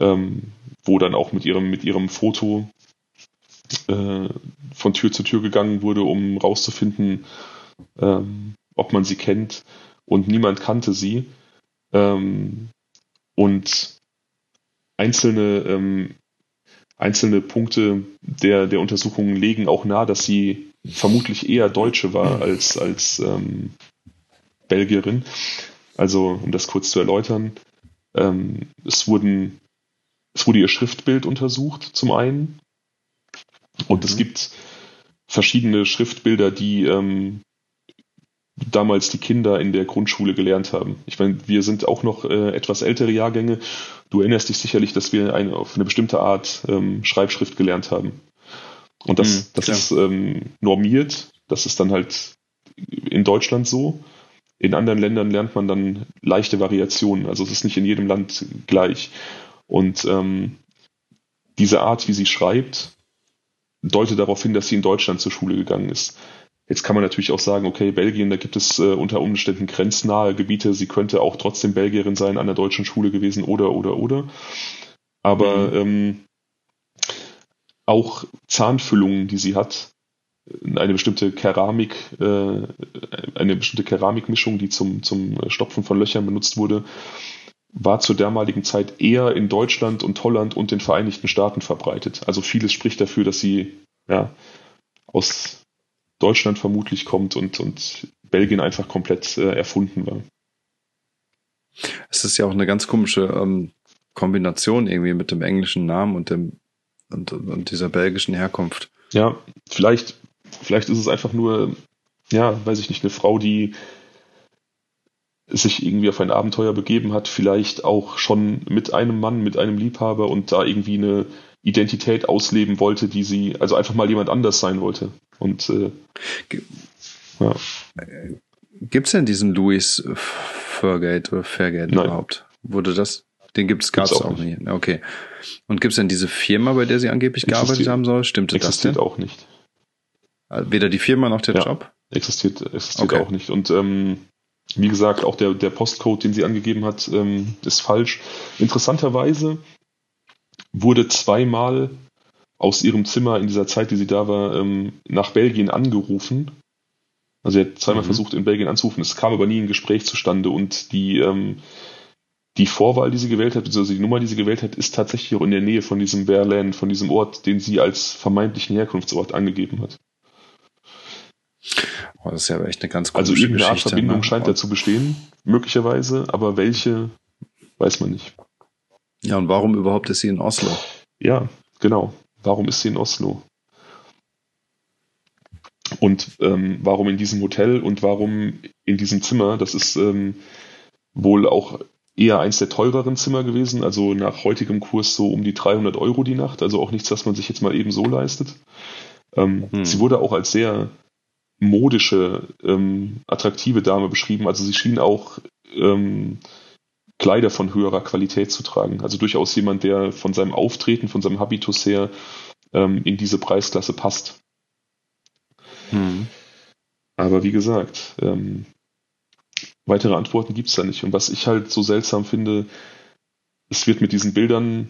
ähm, wo dann auch mit ihrem, mit ihrem Foto äh, von Tür zu Tür gegangen wurde, um rauszufinden, ähm, ob man sie kennt und niemand kannte sie. Ähm, und einzelne, ähm, einzelne Punkte der, der Untersuchungen legen auch nahe, dass sie vermutlich eher Deutsche war als, als ähm, Belgierin. Also, um das kurz zu erläutern, ähm, es wurden, es wurde ihr Schriftbild untersucht, zum einen. Und mhm. es gibt verschiedene Schriftbilder, die ähm, damals die Kinder in der Grundschule gelernt haben. Ich meine, wir sind auch noch äh, etwas ältere Jahrgänge. Du erinnerst dich sicherlich, dass wir eine, auf eine bestimmte Art ähm, Schreibschrift gelernt haben. Und das, mhm, das ist ähm, normiert. Das ist dann halt in Deutschland so. In anderen Ländern lernt man dann leichte Variationen. Also es ist nicht in jedem Land gleich. Und ähm, diese Art, wie sie schreibt, deutet darauf hin, dass sie in Deutschland zur Schule gegangen ist. Jetzt kann man natürlich auch sagen, okay, Belgien, da gibt es äh, unter Umständen grenznahe Gebiete. Sie könnte auch trotzdem Belgierin sein, an der deutschen Schule gewesen oder, oder, oder. Aber mhm. ähm, auch Zahnfüllungen, die sie hat, eine bestimmte Keramik, äh, eine bestimmte Keramikmischung, die zum, zum Stopfen von Löchern benutzt wurde, war zur damaligen Zeit eher in Deutschland und Holland und den Vereinigten Staaten verbreitet. Also vieles spricht dafür, dass sie ja, aus Deutschland vermutlich kommt und, und Belgien einfach komplett äh, erfunden war. Es ist ja auch eine ganz komische ähm, Kombination irgendwie mit dem englischen Namen und dem und, und dieser belgischen Herkunft. Ja, vielleicht Vielleicht ist es einfach nur, ja, weiß ich nicht, eine Frau, die sich irgendwie auf ein Abenteuer begeben hat, vielleicht auch schon mit einem Mann, mit einem Liebhaber und da irgendwie eine Identität ausleben wollte, die sie, also einfach mal jemand anders sein wollte. Und äh, ja. Gibt es denn diesen Louis Fairgate oder Fairgate Nein. überhaupt? Wurde das? Den gibt es, gab es auch, auch nicht. Okay. Und gibt es denn diese Firma, bei der sie angeblich gearbeitet haben soll? Stimmt das denn? Existiert auch nicht. Weder die Firma noch der ja, Job? Existiert, existiert okay. auch nicht. Und ähm, wie gesagt, auch der, der Postcode, den sie angegeben hat, ähm, ist falsch. Interessanterweise wurde zweimal aus ihrem Zimmer in dieser Zeit, die sie da war, ähm, nach Belgien angerufen. Also sie hat zweimal mhm. versucht, in Belgien anzurufen. Es kam aber nie ein Gespräch zustande und die, ähm, die Vorwahl, die sie gewählt hat, beziehungsweise die Nummer, die sie gewählt hat, ist tatsächlich auch in der Nähe von diesem Berlin, von diesem Ort, den sie als vermeintlichen Herkunftsort angegeben hat. Oh, das ist ja echt eine ganz komische Also irgendeine Art Verbindung ne? scheint da zu bestehen, möglicherweise, aber welche, weiß man nicht. Ja, und warum überhaupt ist sie in Oslo? Ja, genau. Warum ist sie in Oslo? Und ähm, warum in diesem Hotel und warum in diesem Zimmer? Das ist ähm, wohl auch eher eins der teureren Zimmer gewesen, also nach heutigem Kurs so um die 300 Euro die Nacht, also auch nichts, was man sich jetzt mal eben so leistet. Ähm, hm. Sie wurde auch als sehr modische, ähm, attraktive Dame beschrieben. Also sie schien auch ähm, Kleider von höherer Qualität zu tragen. Also durchaus jemand, der von seinem Auftreten, von seinem Habitus her ähm, in diese Preisklasse passt. Hm. Aber wie gesagt, ähm, weitere Antworten gibt es da nicht. Und was ich halt so seltsam finde, es wird mit diesen Bildern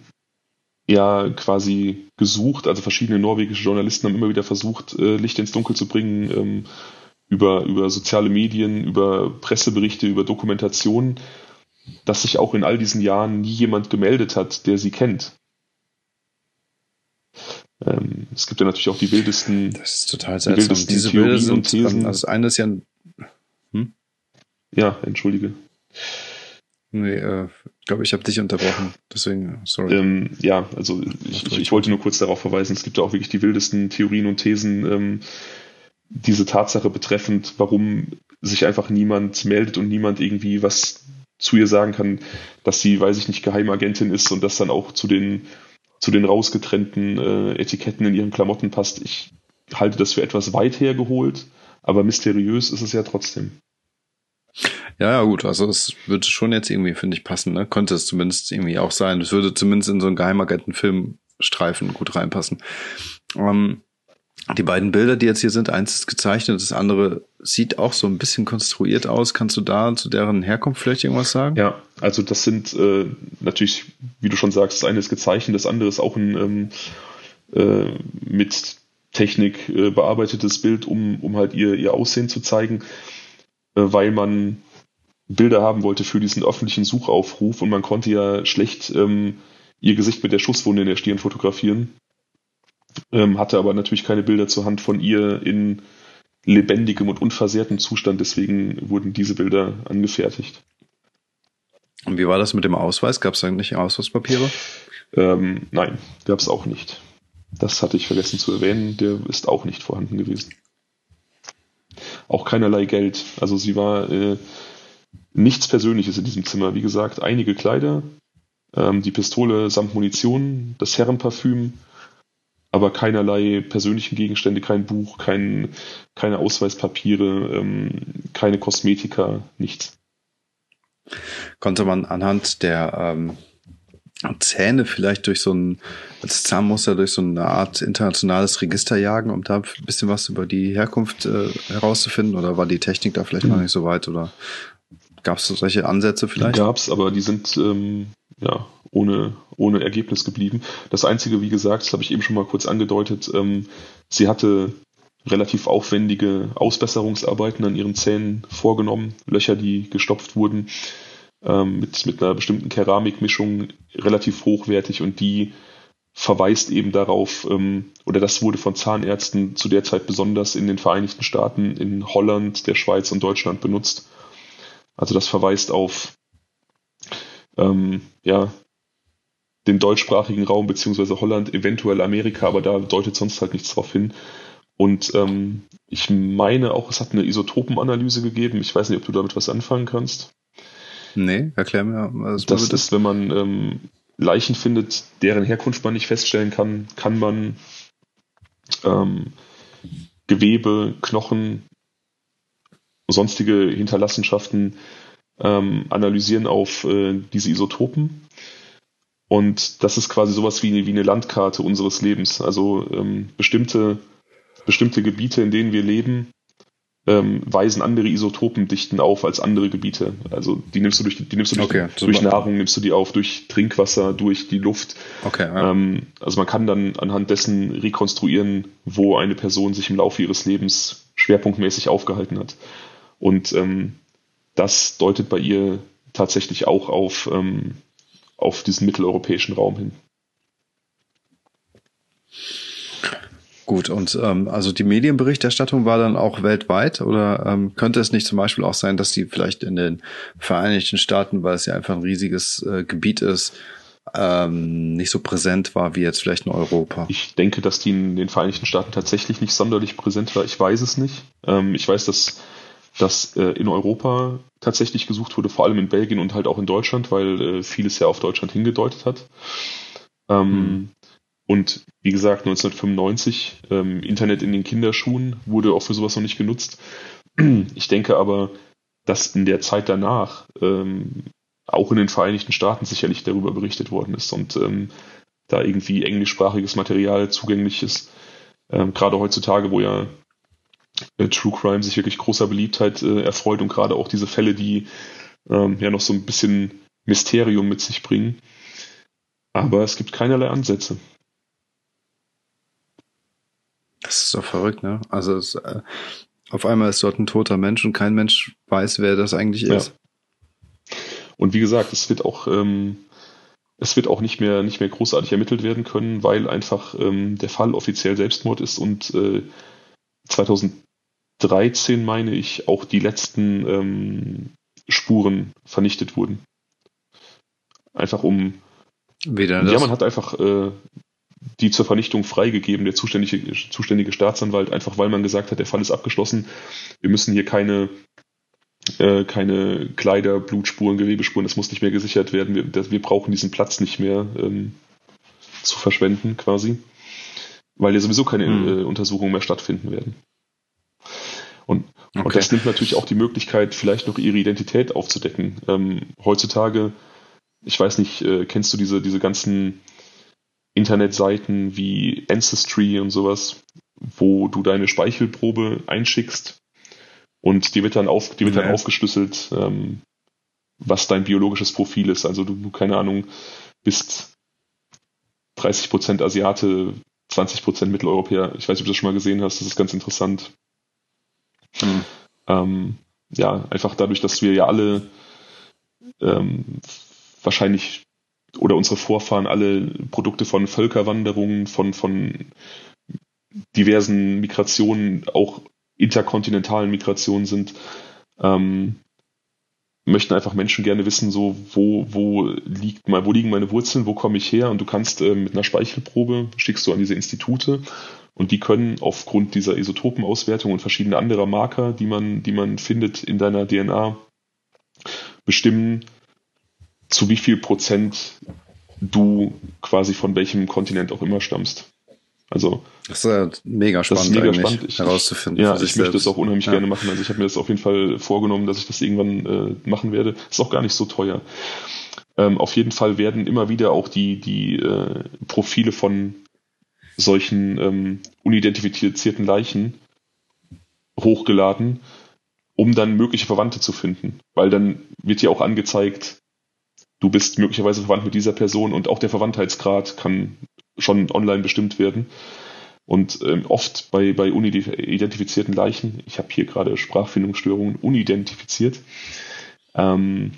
ja quasi gesucht. Also verschiedene norwegische Journalisten haben immer wieder versucht, äh, Licht ins Dunkel zu bringen ähm, über, über soziale Medien, über Presseberichte, über Dokumentationen, dass sich auch in all diesen Jahren nie jemand gemeldet hat, der sie kennt. Ähm, es gibt ja natürlich auch die wildesten. Das ist total seltsam. Die Diese Bilder sind, und Thesen. Also eines ja. Hm? Ja, entschuldige. Nee, äh, glaube ich, habe dich unterbrochen. Deswegen, sorry. Ähm, ja, also ich, ich, ich, wollte nur kurz darauf verweisen, es gibt auch wirklich die wildesten Theorien und Thesen, ähm, diese Tatsache betreffend, warum sich einfach niemand meldet und niemand irgendwie was zu ihr sagen kann, dass sie, weiß ich nicht, Geheimagentin ist und das dann auch zu den, zu den rausgetrennten äh, Etiketten in ihren Klamotten passt. Ich halte das für etwas weit hergeholt, aber mysteriös ist es ja trotzdem. Ja, ja, gut. Also es würde schon jetzt irgendwie, finde ich, passen. Ne? Könnte es zumindest irgendwie auch sein. Es würde zumindest in so einen Geheimagentenfilmstreifen gut reinpassen. Ähm, die beiden Bilder, die jetzt hier sind, eins ist gezeichnet, das andere sieht auch so ein bisschen konstruiert aus. Kannst du da zu deren Herkunft vielleicht irgendwas sagen? Ja, also das sind äh, natürlich, wie du schon sagst, das eine ist gezeichnet, das andere ist auch ein ähm, äh, mit Technik äh, bearbeitetes Bild, um, um halt ihr, ihr Aussehen zu zeigen, äh, weil man Bilder haben wollte für diesen öffentlichen Suchaufruf und man konnte ja schlecht ähm, ihr Gesicht mit der Schusswunde in der Stirn fotografieren. Ähm, hatte aber natürlich keine Bilder zur Hand von ihr in lebendigem und unversehrtem Zustand, deswegen wurden diese Bilder angefertigt. Und wie war das mit dem Ausweis? Gab es eigentlich Ausweispapiere? Ähm, nein, gab es auch nicht. Das hatte ich vergessen zu erwähnen, der ist auch nicht vorhanden gewesen. Auch keinerlei Geld. Also sie war äh, nichts Persönliches in diesem Zimmer. Wie gesagt, einige Kleider, ähm, die Pistole samt Munition, das Herrenparfüm aber keinerlei persönlichen Gegenstände, kein Buch, kein, keine Ausweispapiere, ähm, keine Kosmetika, nichts. Konnte man anhand der ähm, Zähne vielleicht durch so ein, als Zahnmuster durch so eine Art internationales Register jagen, um da ein bisschen was über die Herkunft äh, herauszufinden? Oder war die Technik da vielleicht mhm. noch nicht so weit? Oder gab es solche Ansätze vielleicht? Gab es, aber die sind ähm, ja ohne, ohne Ergebnis geblieben. Das Einzige, wie gesagt, das habe ich eben schon mal kurz angedeutet, ähm, sie hatte relativ aufwendige Ausbesserungsarbeiten an ihren Zähnen vorgenommen, Löcher, die gestopft wurden, ähm, mit, mit einer bestimmten Keramikmischung, relativ hochwertig und die verweist eben darauf, ähm, oder das wurde von Zahnärzten zu der Zeit besonders in den Vereinigten Staaten, in Holland, der Schweiz und Deutschland benutzt. Also das verweist auf ähm, ja, den deutschsprachigen Raum beziehungsweise Holland, eventuell Amerika, aber da deutet sonst halt nichts drauf hin. Und ähm, ich meine auch, es hat eine Isotopenanalyse gegeben. Ich weiß nicht, ob du damit was anfangen kannst. Nee, erklär mir. Was das ist, wenn man ähm, Leichen findet, deren Herkunft man nicht feststellen kann, kann man ähm, Gewebe, Knochen, sonstige Hinterlassenschaften ähm, analysieren auf äh, diese Isotopen und das ist quasi sowas wie, wie eine Landkarte unseres Lebens. Also ähm, bestimmte, bestimmte Gebiete, in denen wir leben, ähm, weisen andere Isotopendichten auf als andere Gebiete. Also die nimmst du durch, die nimmst du durch, okay, durch Nahrung, nimmst du die auf, durch Trinkwasser, durch die Luft. Okay, ja. ähm, also man kann dann anhand dessen rekonstruieren, wo eine Person sich im Laufe ihres Lebens schwerpunktmäßig aufgehalten hat. Und ähm, das deutet bei ihr tatsächlich auch auf ähm, auf diesen mitteleuropäischen Raum hin. Gut, und ähm, also die Medienberichterstattung war dann auch weltweit oder ähm, könnte es nicht zum Beispiel auch sein, dass die vielleicht in den Vereinigten Staaten, weil es ja einfach ein riesiges äh, Gebiet ist, ähm, nicht so präsent war wie jetzt vielleicht in Europa? Ich denke, dass die in den Vereinigten Staaten tatsächlich nicht sonderlich präsent war. Ich weiß es nicht. Ähm, ich weiß, dass dass äh, in Europa tatsächlich gesucht wurde, vor allem in Belgien und halt auch in Deutschland, weil äh, vieles ja auf Deutschland hingedeutet hat. Ähm, mhm. Und wie gesagt, 1995, ähm, Internet in den Kinderschuhen wurde auch für sowas noch nicht genutzt. Ich denke aber, dass in der Zeit danach ähm, auch in den Vereinigten Staaten sicherlich darüber berichtet worden ist und ähm, da irgendwie englischsprachiges Material zugänglich ist. Ähm, gerade heutzutage, wo ja True Crime sich wirklich großer Beliebtheit äh, erfreut und gerade auch diese Fälle, die ähm, ja noch so ein bisschen Mysterium mit sich bringen. Aber es gibt keinerlei Ansätze. Das ist doch verrückt, ne? Also es, äh, auf einmal ist dort ein toter Mensch und kein Mensch weiß, wer das eigentlich ist. Ja. Und wie gesagt, es wird auch ähm, es wird auch nicht mehr nicht mehr großartig ermittelt werden können, weil einfach ähm, der Fall offiziell Selbstmord ist und äh, 2013, meine ich, auch die letzten ähm, Spuren vernichtet wurden. Einfach um. Wieder ja, man hat einfach äh, die zur Vernichtung freigegeben, der zuständige, zuständige Staatsanwalt, einfach weil man gesagt hat, der Fall ist abgeschlossen. Wir müssen hier keine, äh, keine Kleider, Blutspuren, Gewebespuren, das muss nicht mehr gesichert werden. Wir, wir brauchen diesen Platz nicht mehr ähm, zu verschwenden, quasi weil ja sowieso keine mhm. äh, Untersuchungen mehr stattfinden werden. Und, okay. und, das nimmt natürlich auch die Möglichkeit, vielleicht noch ihre Identität aufzudecken. Ähm, heutzutage, ich weiß nicht, äh, kennst du diese, diese ganzen Internetseiten wie Ancestry und sowas, wo du deine Speichelprobe einschickst und die wird dann, auf, die wird dann aufgeschlüsselt, ähm, was dein biologisches Profil ist. Also du, keine Ahnung, bist 30% Asiate, 20% Mitteleuropäer. Ich weiß nicht, ob du das schon mal gesehen hast, das ist ganz interessant. Ähm, ja, einfach dadurch, dass wir ja alle ähm, wahrscheinlich oder unsere Vorfahren alle Produkte von Völkerwanderungen, von, von diversen Migrationen, auch interkontinentalen Migrationen sind, ähm, möchten einfach Menschen gerne wissen, so wo, wo liegt mal, wo liegen meine Wurzeln, wo komme ich her? Und du kannst äh, mit einer Speichelprobe schickst du an diese Institute und die können aufgrund dieser Isotopenauswertung und verschiedener anderer Marker, die man, die man findet in deiner DNA, bestimmen, zu wie viel Prozent du quasi von welchem Kontinent auch immer stammst. Also das ist ja mega spannend, das ist mega spannend. Ich, herauszufinden. Ja, ich möchte das auch unheimlich ja. gerne machen. Also ich habe mir das auf jeden Fall vorgenommen, dass ich das irgendwann äh, machen werde. Ist auch gar nicht so teuer. Ähm, auf jeden Fall werden immer wieder auch die, die äh, Profile von solchen ähm, unidentifizierten Leichen hochgeladen, um dann mögliche Verwandte zu finden. Weil dann wird ja auch angezeigt, du bist möglicherweise verwandt mit dieser Person und auch der Verwandtheitsgrad kann schon online bestimmt werden. Und ähm, oft bei, bei unidentifizierten Leichen, ich habe hier gerade Sprachfindungsstörungen unidentifiziert, ähm,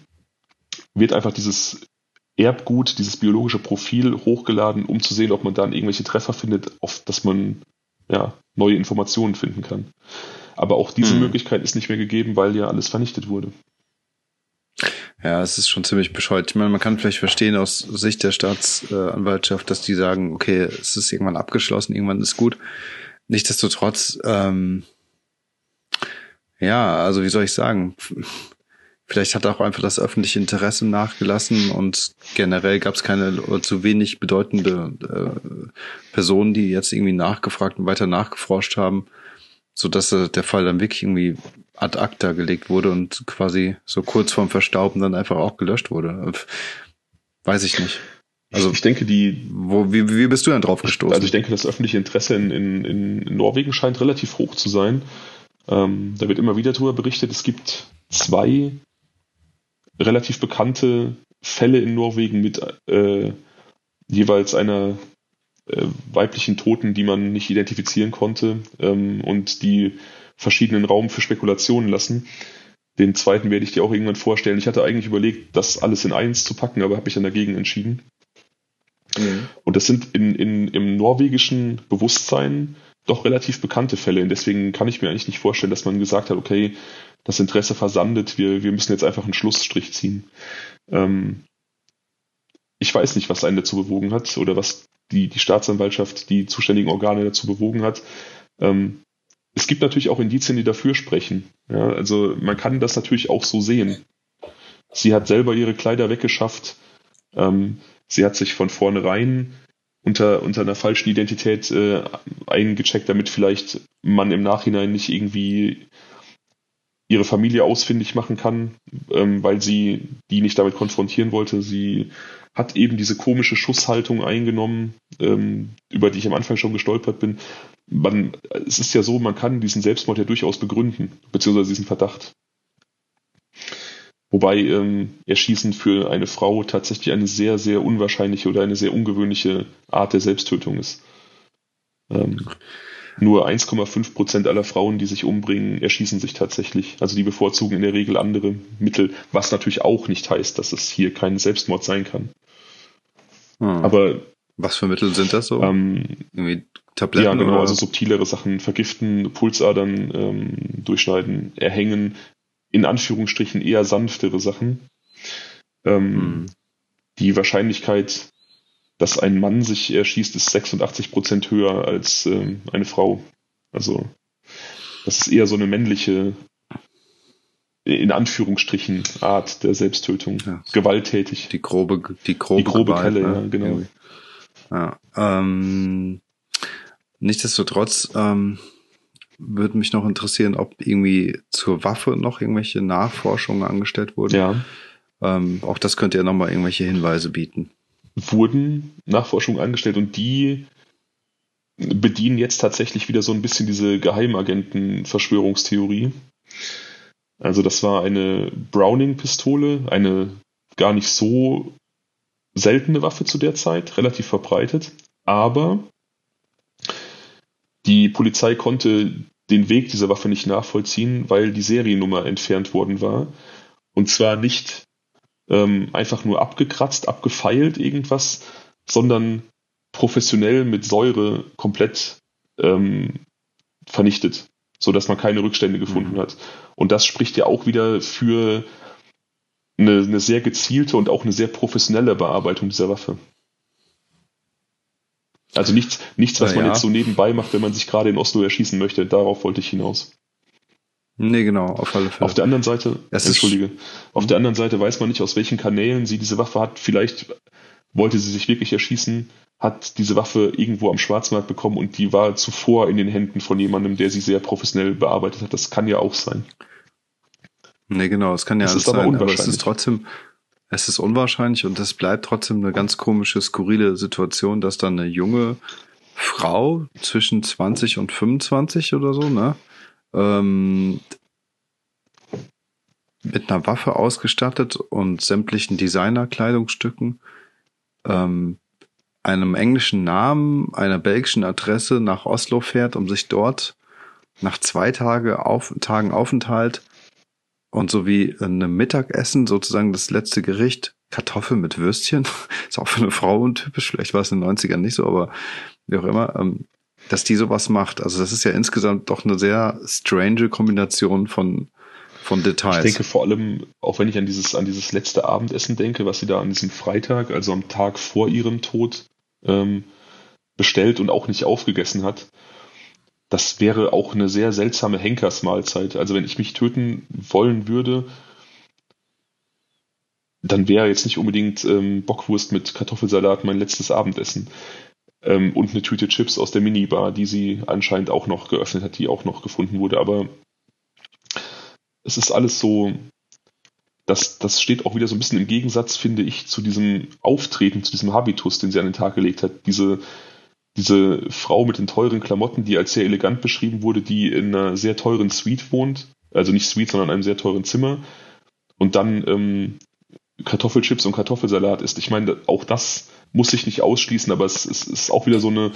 wird einfach dieses Erbgut, dieses biologische Profil hochgeladen, um zu sehen, ob man dann irgendwelche Treffer findet, auf dass man ja, neue Informationen finden kann. Aber auch diese hm. Möglichkeit ist nicht mehr gegeben, weil ja alles vernichtet wurde. Ja, es ist schon ziemlich bescheuert. Ich meine, man kann vielleicht verstehen aus Sicht der Staatsanwaltschaft, dass die sagen, okay, es ist irgendwann abgeschlossen, irgendwann ist gut. Nichtsdestotrotz, ähm, ja, also wie soll ich sagen, vielleicht hat auch einfach das öffentliche Interesse nachgelassen und generell gab es keine oder zu wenig bedeutende äh, Personen, die jetzt irgendwie nachgefragt und weiter nachgeforscht haben, so dass äh, der Fall dann wirklich irgendwie ad acta gelegt wurde und quasi so kurz vorm Verstauben dann einfach auch gelöscht wurde. Weiß ich nicht. Also ich denke, die. Wo, wie, wie bist du denn drauf gestoßen? Also ich denke, das öffentliche Interesse in, in, in Norwegen scheint relativ hoch zu sein. Ähm, da wird immer wieder darüber berichtet. Es gibt zwei relativ bekannte Fälle in Norwegen mit äh, jeweils einer äh, weiblichen Toten, die man nicht identifizieren konnte ähm, und die verschiedenen Raum für Spekulationen lassen. Den zweiten werde ich dir auch irgendwann vorstellen. Ich hatte eigentlich überlegt, das alles in eins zu packen, aber habe mich dann dagegen entschieden. Mhm. Und das sind in, in, im norwegischen Bewusstsein doch relativ bekannte Fälle. Und deswegen kann ich mir eigentlich nicht vorstellen, dass man gesagt hat, okay, das Interesse versandet, wir, wir müssen jetzt einfach einen Schlussstrich ziehen. Ähm, ich weiß nicht, was einen dazu bewogen hat oder was die, die Staatsanwaltschaft, die zuständigen Organe dazu bewogen hat. Ähm, es gibt natürlich auch Indizien, die dafür sprechen. Ja, also man kann das natürlich auch so sehen. Sie hat selber ihre Kleider weggeschafft. Ähm, sie hat sich von vornherein unter, unter einer falschen Identität äh, eingecheckt, damit vielleicht man im Nachhinein nicht irgendwie ihre Familie ausfindig machen kann, ähm, weil sie die nicht damit konfrontieren wollte. Sie hat eben diese komische Schusshaltung eingenommen, ähm, über die ich am Anfang schon gestolpert bin. Man, es ist ja so, man kann diesen Selbstmord ja durchaus begründen, beziehungsweise diesen Verdacht. Wobei ähm, Erschießen für eine Frau tatsächlich eine sehr, sehr unwahrscheinliche oder eine sehr ungewöhnliche Art der Selbsttötung ist. Ähm, nur 1,5 Prozent aller Frauen, die sich umbringen, erschießen sich tatsächlich. Also die bevorzugen in der Regel andere Mittel, was natürlich auch nicht heißt, dass es hier kein Selbstmord sein kann. Hm. Aber was für Mittel sind das so? Ähm, Irgendwie Tabletten? Ja, genau, oder? also subtilere Sachen, vergiften, Pulsadern ähm, durchschneiden, erhängen, in Anführungsstrichen eher sanftere Sachen. Ähm, hm. Die Wahrscheinlichkeit, dass ein Mann sich erschießt, ist 86 Prozent höher als ähm, eine Frau. Also das ist eher so eine männliche, in Anführungsstrichen, Art der Selbsttötung. Ja. Gewalttätig. Die grobe, die grobe, die grobe Gewalt, Kelle, ne? ja, genau. Ja, ähm, nichtsdestotrotz ähm, würde mich noch interessieren, ob irgendwie zur Waffe noch irgendwelche Nachforschungen angestellt wurden. Ja. Ähm, auch das könnte ja nochmal irgendwelche Hinweise bieten wurden Nachforschungen angestellt und die bedienen jetzt tatsächlich wieder so ein bisschen diese Geheimagenten-Verschwörungstheorie. Also das war eine Browning-Pistole, eine gar nicht so seltene Waffe zu der Zeit, relativ verbreitet, aber die Polizei konnte den Weg dieser Waffe nicht nachvollziehen, weil die Seriennummer entfernt worden war. Und zwar nicht ähm, einfach nur abgekratzt, abgefeilt irgendwas, sondern professionell mit Säure komplett ähm, vernichtet, so dass man keine Rückstände gefunden mhm. hat. Und das spricht ja auch wieder für eine, eine sehr gezielte und auch eine sehr professionelle Bearbeitung dieser Waffe. Also nichts, nichts, was ja, man jetzt so nebenbei macht, wenn man sich gerade in Oslo erschießen möchte. Darauf wollte ich hinaus. Nee, genau, auf alle Fälle. Auf der anderen Seite, es entschuldige, auf der anderen Seite weiß man nicht, aus welchen Kanälen sie diese Waffe hat. Vielleicht wollte sie sich wirklich erschießen, hat diese Waffe irgendwo am Schwarzmarkt bekommen und die war zuvor in den Händen von jemandem, der sie sehr professionell bearbeitet hat. Das kann ja auch sein. Nee, genau, es kann ja das alles sein, aber es ist trotzdem, es ist unwahrscheinlich und es bleibt trotzdem eine ganz komische, skurrile Situation, dass dann eine junge Frau zwischen 20 und 25 oder so, ne? Ähm, mit einer Waffe ausgestattet und sämtlichen Designerkleidungsstücken, ähm, einem englischen Namen, einer belgischen Adresse nach Oslo fährt, um sich dort nach zwei Tage auf, Tagen Aufenthalt und so wie einem Mittagessen sozusagen das letzte Gericht, Kartoffeln mit Würstchen, ist auch für eine Frau untypisch, vielleicht war es in den 90ern nicht so, aber wie auch immer, ähm, dass die sowas macht. Also das ist ja insgesamt doch eine sehr strange Kombination von von Details. Ich denke vor allem, auch wenn ich an dieses, an dieses letzte Abendessen denke, was sie da an diesem Freitag, also am Tag vor ihrem Tod, ähm, bestellt und auch nicht aufgegessen hat, das wäre auch eine sehr seltsame Henkersmahlzeit. Also wenn ich mich töten wollen würde, dann wäre jetzt nicht unbedingt ähm, Bockwurst mit Kartoffelsalat mein letztes Abendessen. Ähm, und eine Tüte Chips aus der Minibar, die sie anscheinend auch noch geöffnet hat, die auch noch gefunden wurde. Aber es ist alles so, das, das steht auch wieder so ein bisschen im Gegensatz, finde ich, zu diesem Auftreten, zu diesem Habitus, den sie an den Tag gelegt hat. Diese, diese Frau mit den teuren Klamotten, die als sehr elegant beschrieben wurde, die in einer sehr teuren Suite wohnt, also nicht Suite, sondern in einem sehr teuren Zimmer und dann ähm, Kartoffelchips und Kartoffelsalat isst. Ich meine, auch das muss sich nicht ausschließen, aber es, es ist auch wieder so eine,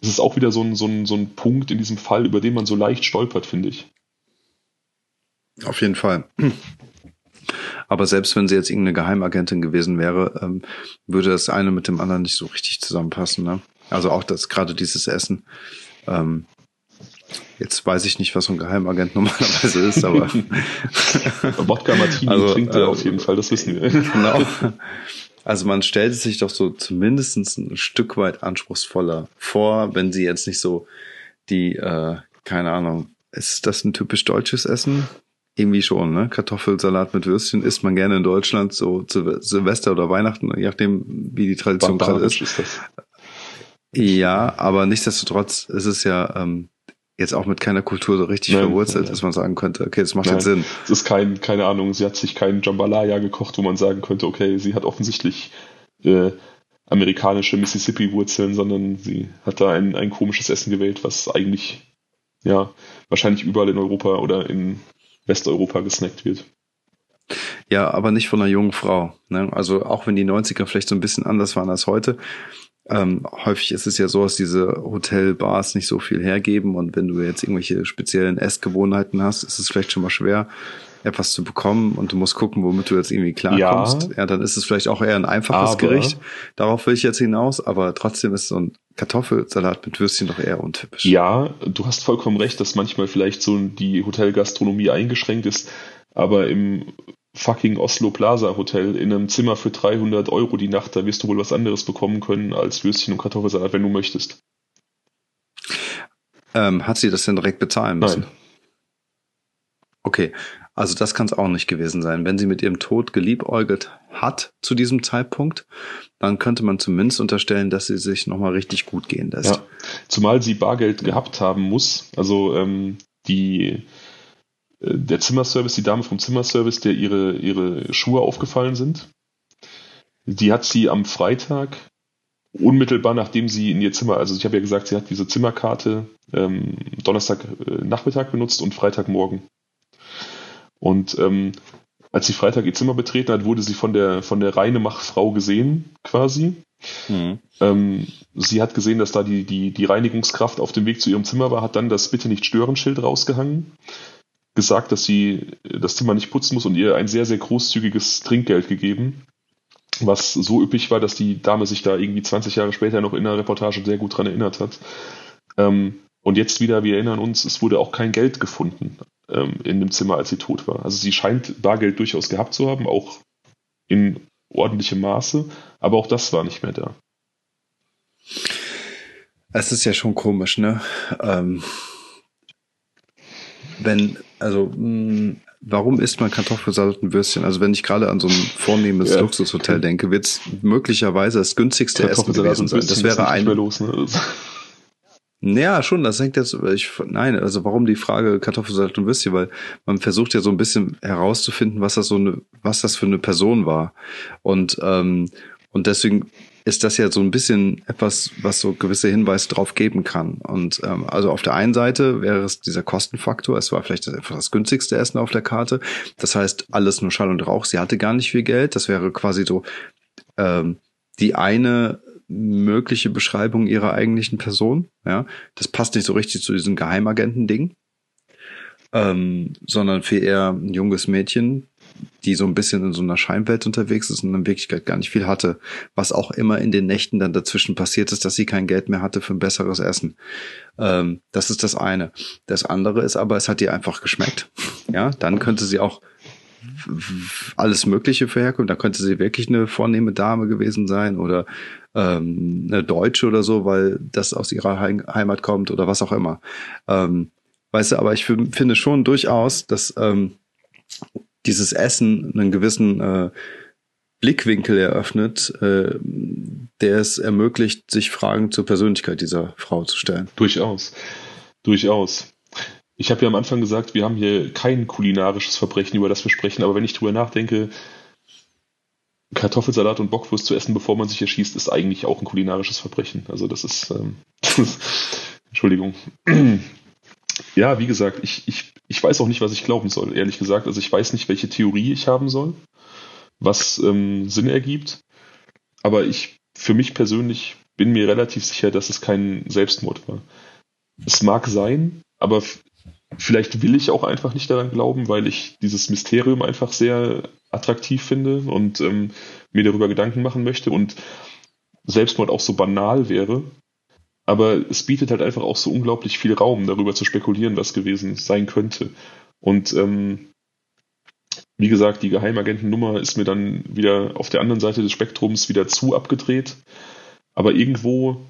es ist auch wieder so ein, so, ein, so ein Punkt in diesem Fall, über den man so leicht stolpert, finde ich. Auf jeden Fall. Aber selbst wenn sie jetzt irgendeine Geheimagentin gewesen wäre, ähm, würde das eine mit dem anderen nicht so richtig zusammenpassen. Ne? Also auch das gerade dieses Essen. Ähm, jetzt weiß ich nicht, was so ein Geheimagent normalerweise ist, aber Wodka Martini also, trinkt er äh, auf jeden Fall, das wissen wir. Genau. Also man stellt es sich doch so zumindest ein Stück weit anspruchsvoller vor, wenn sie jetzt nicht so die, äh, keine Ahnung, ist das ein typisch deutsches Essen? Irgendwie schon, ne? Kartoffelsalat mit Würstchen isst man gerne in Deutschland, so Silvester oder Weihnachten, je nachdem, wie die Tradition gerade ist. ist ja, aber nichtsdestotrotz ist es ja ähm, jetzt auch mit keiner Kultur so richtig nein, verwurzelt, nein. dass man sagen könnte, okay, das macht nein, jetzt Sinn. Es ist kein, keine Ahnung, sie hat sich kein Jambalaya gekocht, wo man sagen könnte, okay, sie hat offensichtlich äh, amerikanische Mississippi-Wurzeln, sondern sie hat da ein, ein komisches Essen gewählt, was eigentlich ja wahrscheinlich überall in Europa oder in Westeuropa gesnackt wird. Ja, aber nicht von einer jungen Frau. Ne? Also auch wenn die 90er vielleicht so ein bisschen anders waren als heute, ähm, häufig ist es ja so, dass diese Hotelbars nicht so viel hergeben und wenn du jetzt irgendwelche speziellen Essgewohnheiten hast, ist es vielleicht schon mal schwer, etwas zu bekommen und du musst gucken, womit du jetzt irgendwie klarkommst. Ja, ja dann ist es vielleicht auch eher ein einfaches aber, Gericht. Darauf will ich jetzt hinaus, aber trotzdem ist so ein Kartoffelsalat mit Würstchen doch eher untypisch. Ja, du hast vollkommen recht, dass manchmal vielleicht so die Hotelgastronomie eingeschränkt ist, aber im fucking Oslo Plaza Hotel in einem Zimmer für 300 Euro die Nacht, da wirst du wohl was anderes bekommen können als Würstchen und Kartoffelsalat, wenn du möchtest. Ähm, hat sie das denn direkt bezahlen müssen? Nein. Okay, also das kann es auch nicht gewesen sein. Wenn sie mit ihrem Tod geliebäugelt hat zu diesem Zeitpunkt, dann könnte man zumindest unterstellen, dass sie sich nochmal richtig gut gehen lässt. Ja, zumal sie Bargeld gehabt haben muss. Also ähm, die der Zimmerservice, die Dame vom Zimmerservice, der ihre, ihre Schuhe aufgefallen sind, die hat sie am Freitag unmittelbar nachdem sie in ihr Zimmer, also ich habe ja gesagt, sie hat diese Zimmerkarte ähm, Donnerstag äh, Nachmittag benutzt und Freitagmorgen. Und ähm, als sie Freitag ihr Zimmer betreten hat, wurde sie von der, von der Reinemachfrau gesehen, quasi. Mhm. Ähm, sie hat gesehen, dass da die, die, die Reinigungskraft auf dem Weg zu ihrem Zimmer war, hat dann das Bitte nicht stören Schild rausgehangen, gesagt, dass sie das Zimmer nicht putzen muss und ihr ein sehr, sehr großzügiges Trinkgeld gegeben, was so üppig war, dass die Dame sich da irgendwie 20 Jahre später noch in der Reportage sehr gut dran erinnert hat. Ähm, und jetzt wieder, wir erinnern uns, es wurde auch kein Geld gefunden ähm, in dem Zimmer, als sie tot war. Also sie scheint Bargeld durchaus gehabt zu haben, auch in ordentlichem Maße, aber auch das war nicht mehr da. Es ist ja schon komisch, ne? Ähm, wenn, also mh, mm, warum isst man Kartoffelsalat und Würstchen? Also wenn ich gerade an so ein vornehmes ja. Luxushotel denke, wird es möglicherweise das günstigste Essen gewesen sein. Das wäre ein. Los, ne? Ja, schon, das hängt jetzt, ich, nein, also warum die Frage Kartoffelsalat und Würstchen, weil man versucht ja so ein bisschen herauszufinden, was das so eine, was das für eine Person war. Und, ähm, und deswegen ist das ja so ein bisschen etwas, was so gewisse Hinweise drauf geben kann. Und ähm, also auf der einen Seite wäre es dieser Kostenfaktor, es war vielleicht einfach das günstigste Essen auf der Karte. Das heißt, alles nur Schall und Rauch. Sie hatte gar nicht viel Geld. Das wäre quasi so ähm, die eine mögliche Beschreibung ihrer eigentlichen Person. Ja, das passt nicht so richtig zu diesem Geheimagenten-Ding, ähm, sondern viel eher ein junges Mädchen, die so ein bisschen in so einer Scheinwelt unterwegs ist und in Wirklichkeit gar nicht viel hatte. Was auch immer in den Nächten dann dazwischen passiert ist, dass sie kein Geld mehr hatte für ein besseres Essen. Ähm, das ist das eine. Das andere ist aber, es hat ihr einfach geschmeckt. Ja, dann könnte sie auch alles Mögliche für herkommen. Da könnte sie wirklich eine vornehme Dame gewesen sein oder ähm, eine Deutsche oder so, weil das aus ihrer Heimat kommt oder was auch immer. Ähm, weißt du, aber ich finde schon durchaus, dass ähm, dieses Essen einen gewissen äh, Blickwinkel eröffnet, äh, der es ermöglicht, sich Fragen zur Persönlichkeit dieser Frau zu stellen. Durchaus. Durchaus. Ich habe ja am Anfang gesagt, wir haben hier kein kulinarisches Verbrechen, über das wir sprechen, aber wenn ich drüber nachdenke, Kartoffelsalat und Bockwurst zu essen, bevor man sich erschießt, ist eigentlich auch ein kulinarisches Verbrechen. Also das ist, ähm, Entschuldigung. ja, wie gesagt, ich, ich, ich weiß auch nicht, was ich glauben soll, ehrlich gesagt. Also ich weiß nicht, welche Theorie ich haben soll, was ähm, Sinn ergibt. Aber ich, für mich persönlich, bin mir relativ sicher, dass es kein Selbstmord war. Es mag sein, aber vielleicht will ich auch einfach nicht daran glauben, weil ich dieses Mysterium einfach sehr attraktiv finde und ähm, mir darüber Gedanken machen möchte und Selbstmord auch so banal wäre. Aber es bietet halt einfach auch so unglaublich viel Raum, darüber zu spekulieren, was gewesen sein könnte. Und ähm, wie gesagt, die Geheimagentennummer ist mir dann wieder auf der anderen Seite des Spektrums wieder zu abgedreht. Aber irgendwo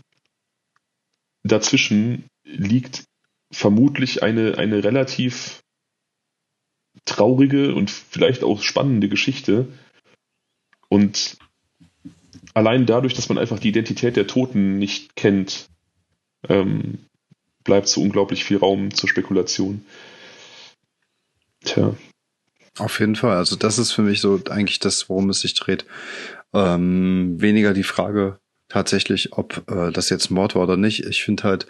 dazwischen liegt vermutlich eine, eine relativ traurige und vielleicht auch spannende Geschichte. Und allein dadurch, dass man einfach die Identität der Toten nicht kennt, ähm, bleibt so unglaublich viel Raum zur Spekulation. Tja. Auf jeden Fall. Also das ist für mich so eigentlich das, worum es sich dreht. Ähm, weniger die Frage tatsächlich, ob äh, das jetzt Mord war oder nicht. Ich finde halt,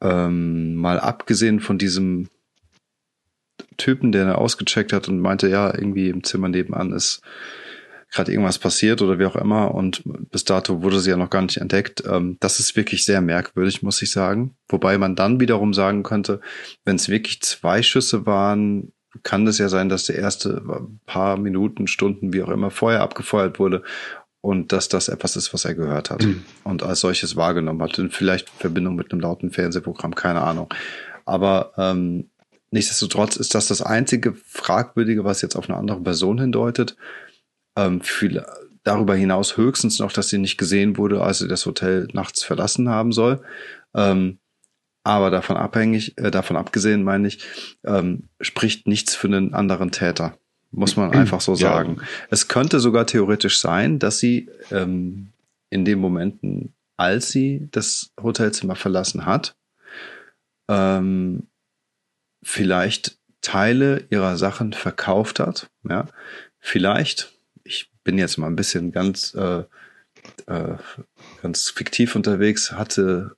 ähm, mal abgesehen von diesem Typen, der ausgecheckt hat und meinte, ja, irgendwie im Zimmer nebenan ist gerade irgendwas passiert oder wie auch immer und bis dato wurde sie ja noch gar nicht entdeckt. Ähm, das ist wirklich sehr merkwürdig, muss ich sagen. Wobei man dann wiederum sagen könnte, wenn es wirklich zwei Schüsse waren, kann es ja sein, dass der erste paar Minuten, Stunden, wie auch immer, vorher abgefeuert wurde und dass das etwas ist, was er gehört hat mhm. und als solches wahrgenommen hat. Und vielleicht in Verbindung mit einem lauten Fernsehprogramm, keine Ahnung. Aber ähm, nichtsdestotrotz ist das das einzige Fragwürdige, was jetzt auf eine andere Person hindeutet. Ähm, viel, darüber hinaus höchstens noch, dass sie nicht gesehen wurde, als sie das Hotel nachts verlassen haben soll. Ähm, aber davon abhängig, äh, davon abgesehen, meine ich, ähm, spricht nichts für einen anderen Täter muss man einfach so sagen. Ja. Es könnte sogar theoretisch sein, dass sie ähm, in den Momenten, als sie das Hotelzimmer verlassen hat, ähm, vielleicht Teile ihrer Sachen verkauft hat. Ja, vielleicht. Ich bin jetzt mal ein bisschen ganz äh, äh, ganz fiktiv unterwegs. Hatte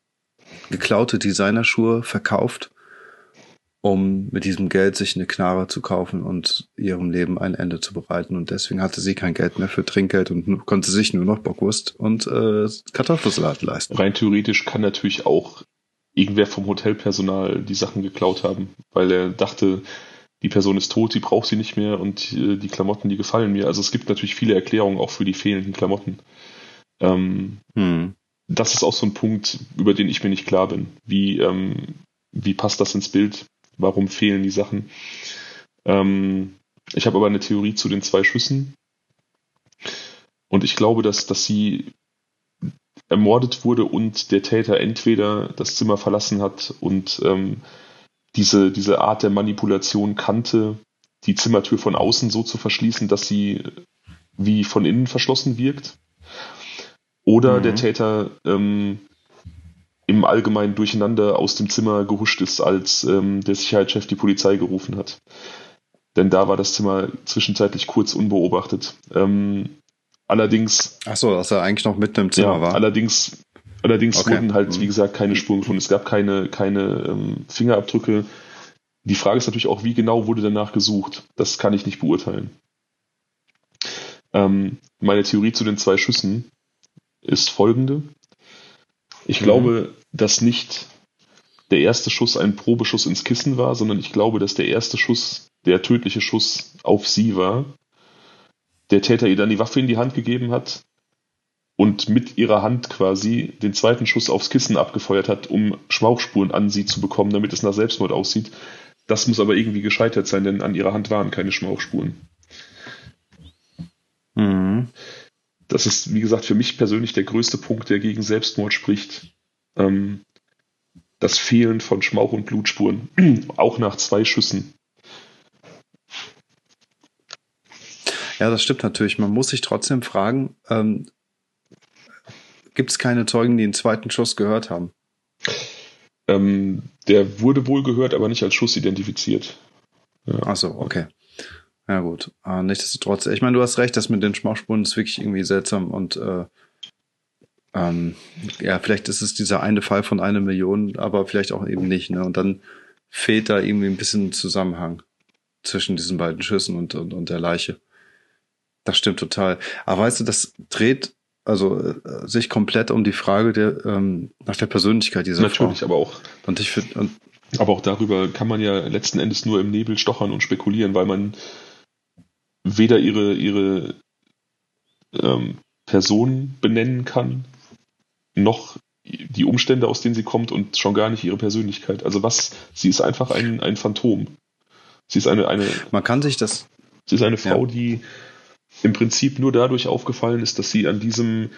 geklaute Designerschuhe verkauft um mit diesem Geld sich eine Knarre zu kaufen und ihrem Leben ein Ende zu bereiten. Und deswegen hatte sie kein Geld mehr für Trinkgeld und konnte sich nur noch Bockwurst und äh, Kartoffelsalat leisten. Rein theoretisch kann natürlich auch irgendwer vom Hotelpersonal die Sachen geklaut haben, weil er dachte, die Person ist tot, sie braucht sie nicht mehr und äh, die Klamotten, die gefallen mir. Also es gibt natürlich viele Erklärungen auch für die fehlenden Klamotten. Ähm, hm. Das ist auch so ein Punkt, über den ich mir nicht klar bin. Wie, ähm, wie passt das ins Bild? warum fehlen die Sachen. Ähm, ich habe aber eine Theorie zu den zwei Schüssen. Und ich glaube, dass, dass sie ermordet wurde und der Täter entweder das Zimmer verlassen hat und ähm, diese, diese Art der Manipulation kannte, die Zimmertür von außen so zu verschließen, dass sie wie von innen verschlossen wirkt. Oder mhm. der Täter ähm, im Allgemeinen durcheinander aus dem Zimmer gehuscht ist, als ähm, der Sicherheitschef die Polizei gerufen hat. Denn da war das Zimmer zwischenzeitlich kurz unbeobachtet. Ähm, allerdings. Ach so, dass er eigentlich noch mitten im Zimmer ja, war. Allerdings, allerdings okay. wurden halt, wie mhm. gesagt, keine Spuren gefunden. Es gab keine, keine ähm, Fingerabdrücke. Die Frage ist natürlich auch, wie genau wurde danach gesucht. Das kann ich nicht beurteilen. Ähm, meine Theorie zu den zwei Schüssen ist folgende. Ich mhm. glaube, dass nicht der erste Schuss ein Probeschuss ins Kissen war, sondern ich glaube, dass der erste Schuss der tödliche Schuss auf sie war. Der Täter ihr dann die Waffe in die Hand gegeben hat und mit ihrer Hand quasi den zweiten Schuss aufs Kissen abgefeuert hat, um Schmauchspuren an sie zu bekommen, damit es nach Selbstmord aussieht. Das muss aber irgendwie gescheitert sein, denn an ihrer Hand waren keine Schmauchspuren. Mhm. Das ist, wie gesagt, für mich persönlich der größte Punkt, der gegen Selbstmord spricht. Ähm, das Fehlen von Schmauch- und Blutspuren, auch nach zwei Schüssen. Ja, das stimmt natürlich. Man muss sich trotzdem fragen, ähm, gibt es keine Zeugen, die den zweiten Schuss gehört haben? Ähm, der wurde wohl gehört, aber nicht als Schuss identifiziert. Ja. Achso, okay. Ja, gut. Aber nichtsdestotrotz, ich meine, du hast recht, das mit den Schmauchspuren ist wirklich irgendwie seltsam und äh, ähm, ja, vielleicht ist es dieser eine Fall von einer Million, aber vielleicht auch eben nicht. Ne? Und dann fehlt da irgendwie ein bisschen Zusammenhang zwischen diesen beiden Schüssen und, und, und der Leiche. Das stimmt total. Aber weißt du, das dreht also äh, sich komplett um die Frage der ähm, nach der Persönlichkeit dieser Natürlich, Frau. aber auch. Und ich finde. Aber auch darüber kann man ja letzten Endes nur im Nebel stochern und spekulieren, weil man weder ihre, ihre ähm, Person benennen kann, noch die Umstände, aus denen sie kommt und schon gar nicht ihre Persönlichkeit. Also was, sie ist einfach ein, ein Phantom. Sie ist eine, eine. Man kann sich das. Sie ist eine Frau, ja. die im Prinzip nur dadurch aufgefallen ist, dass sie an diesem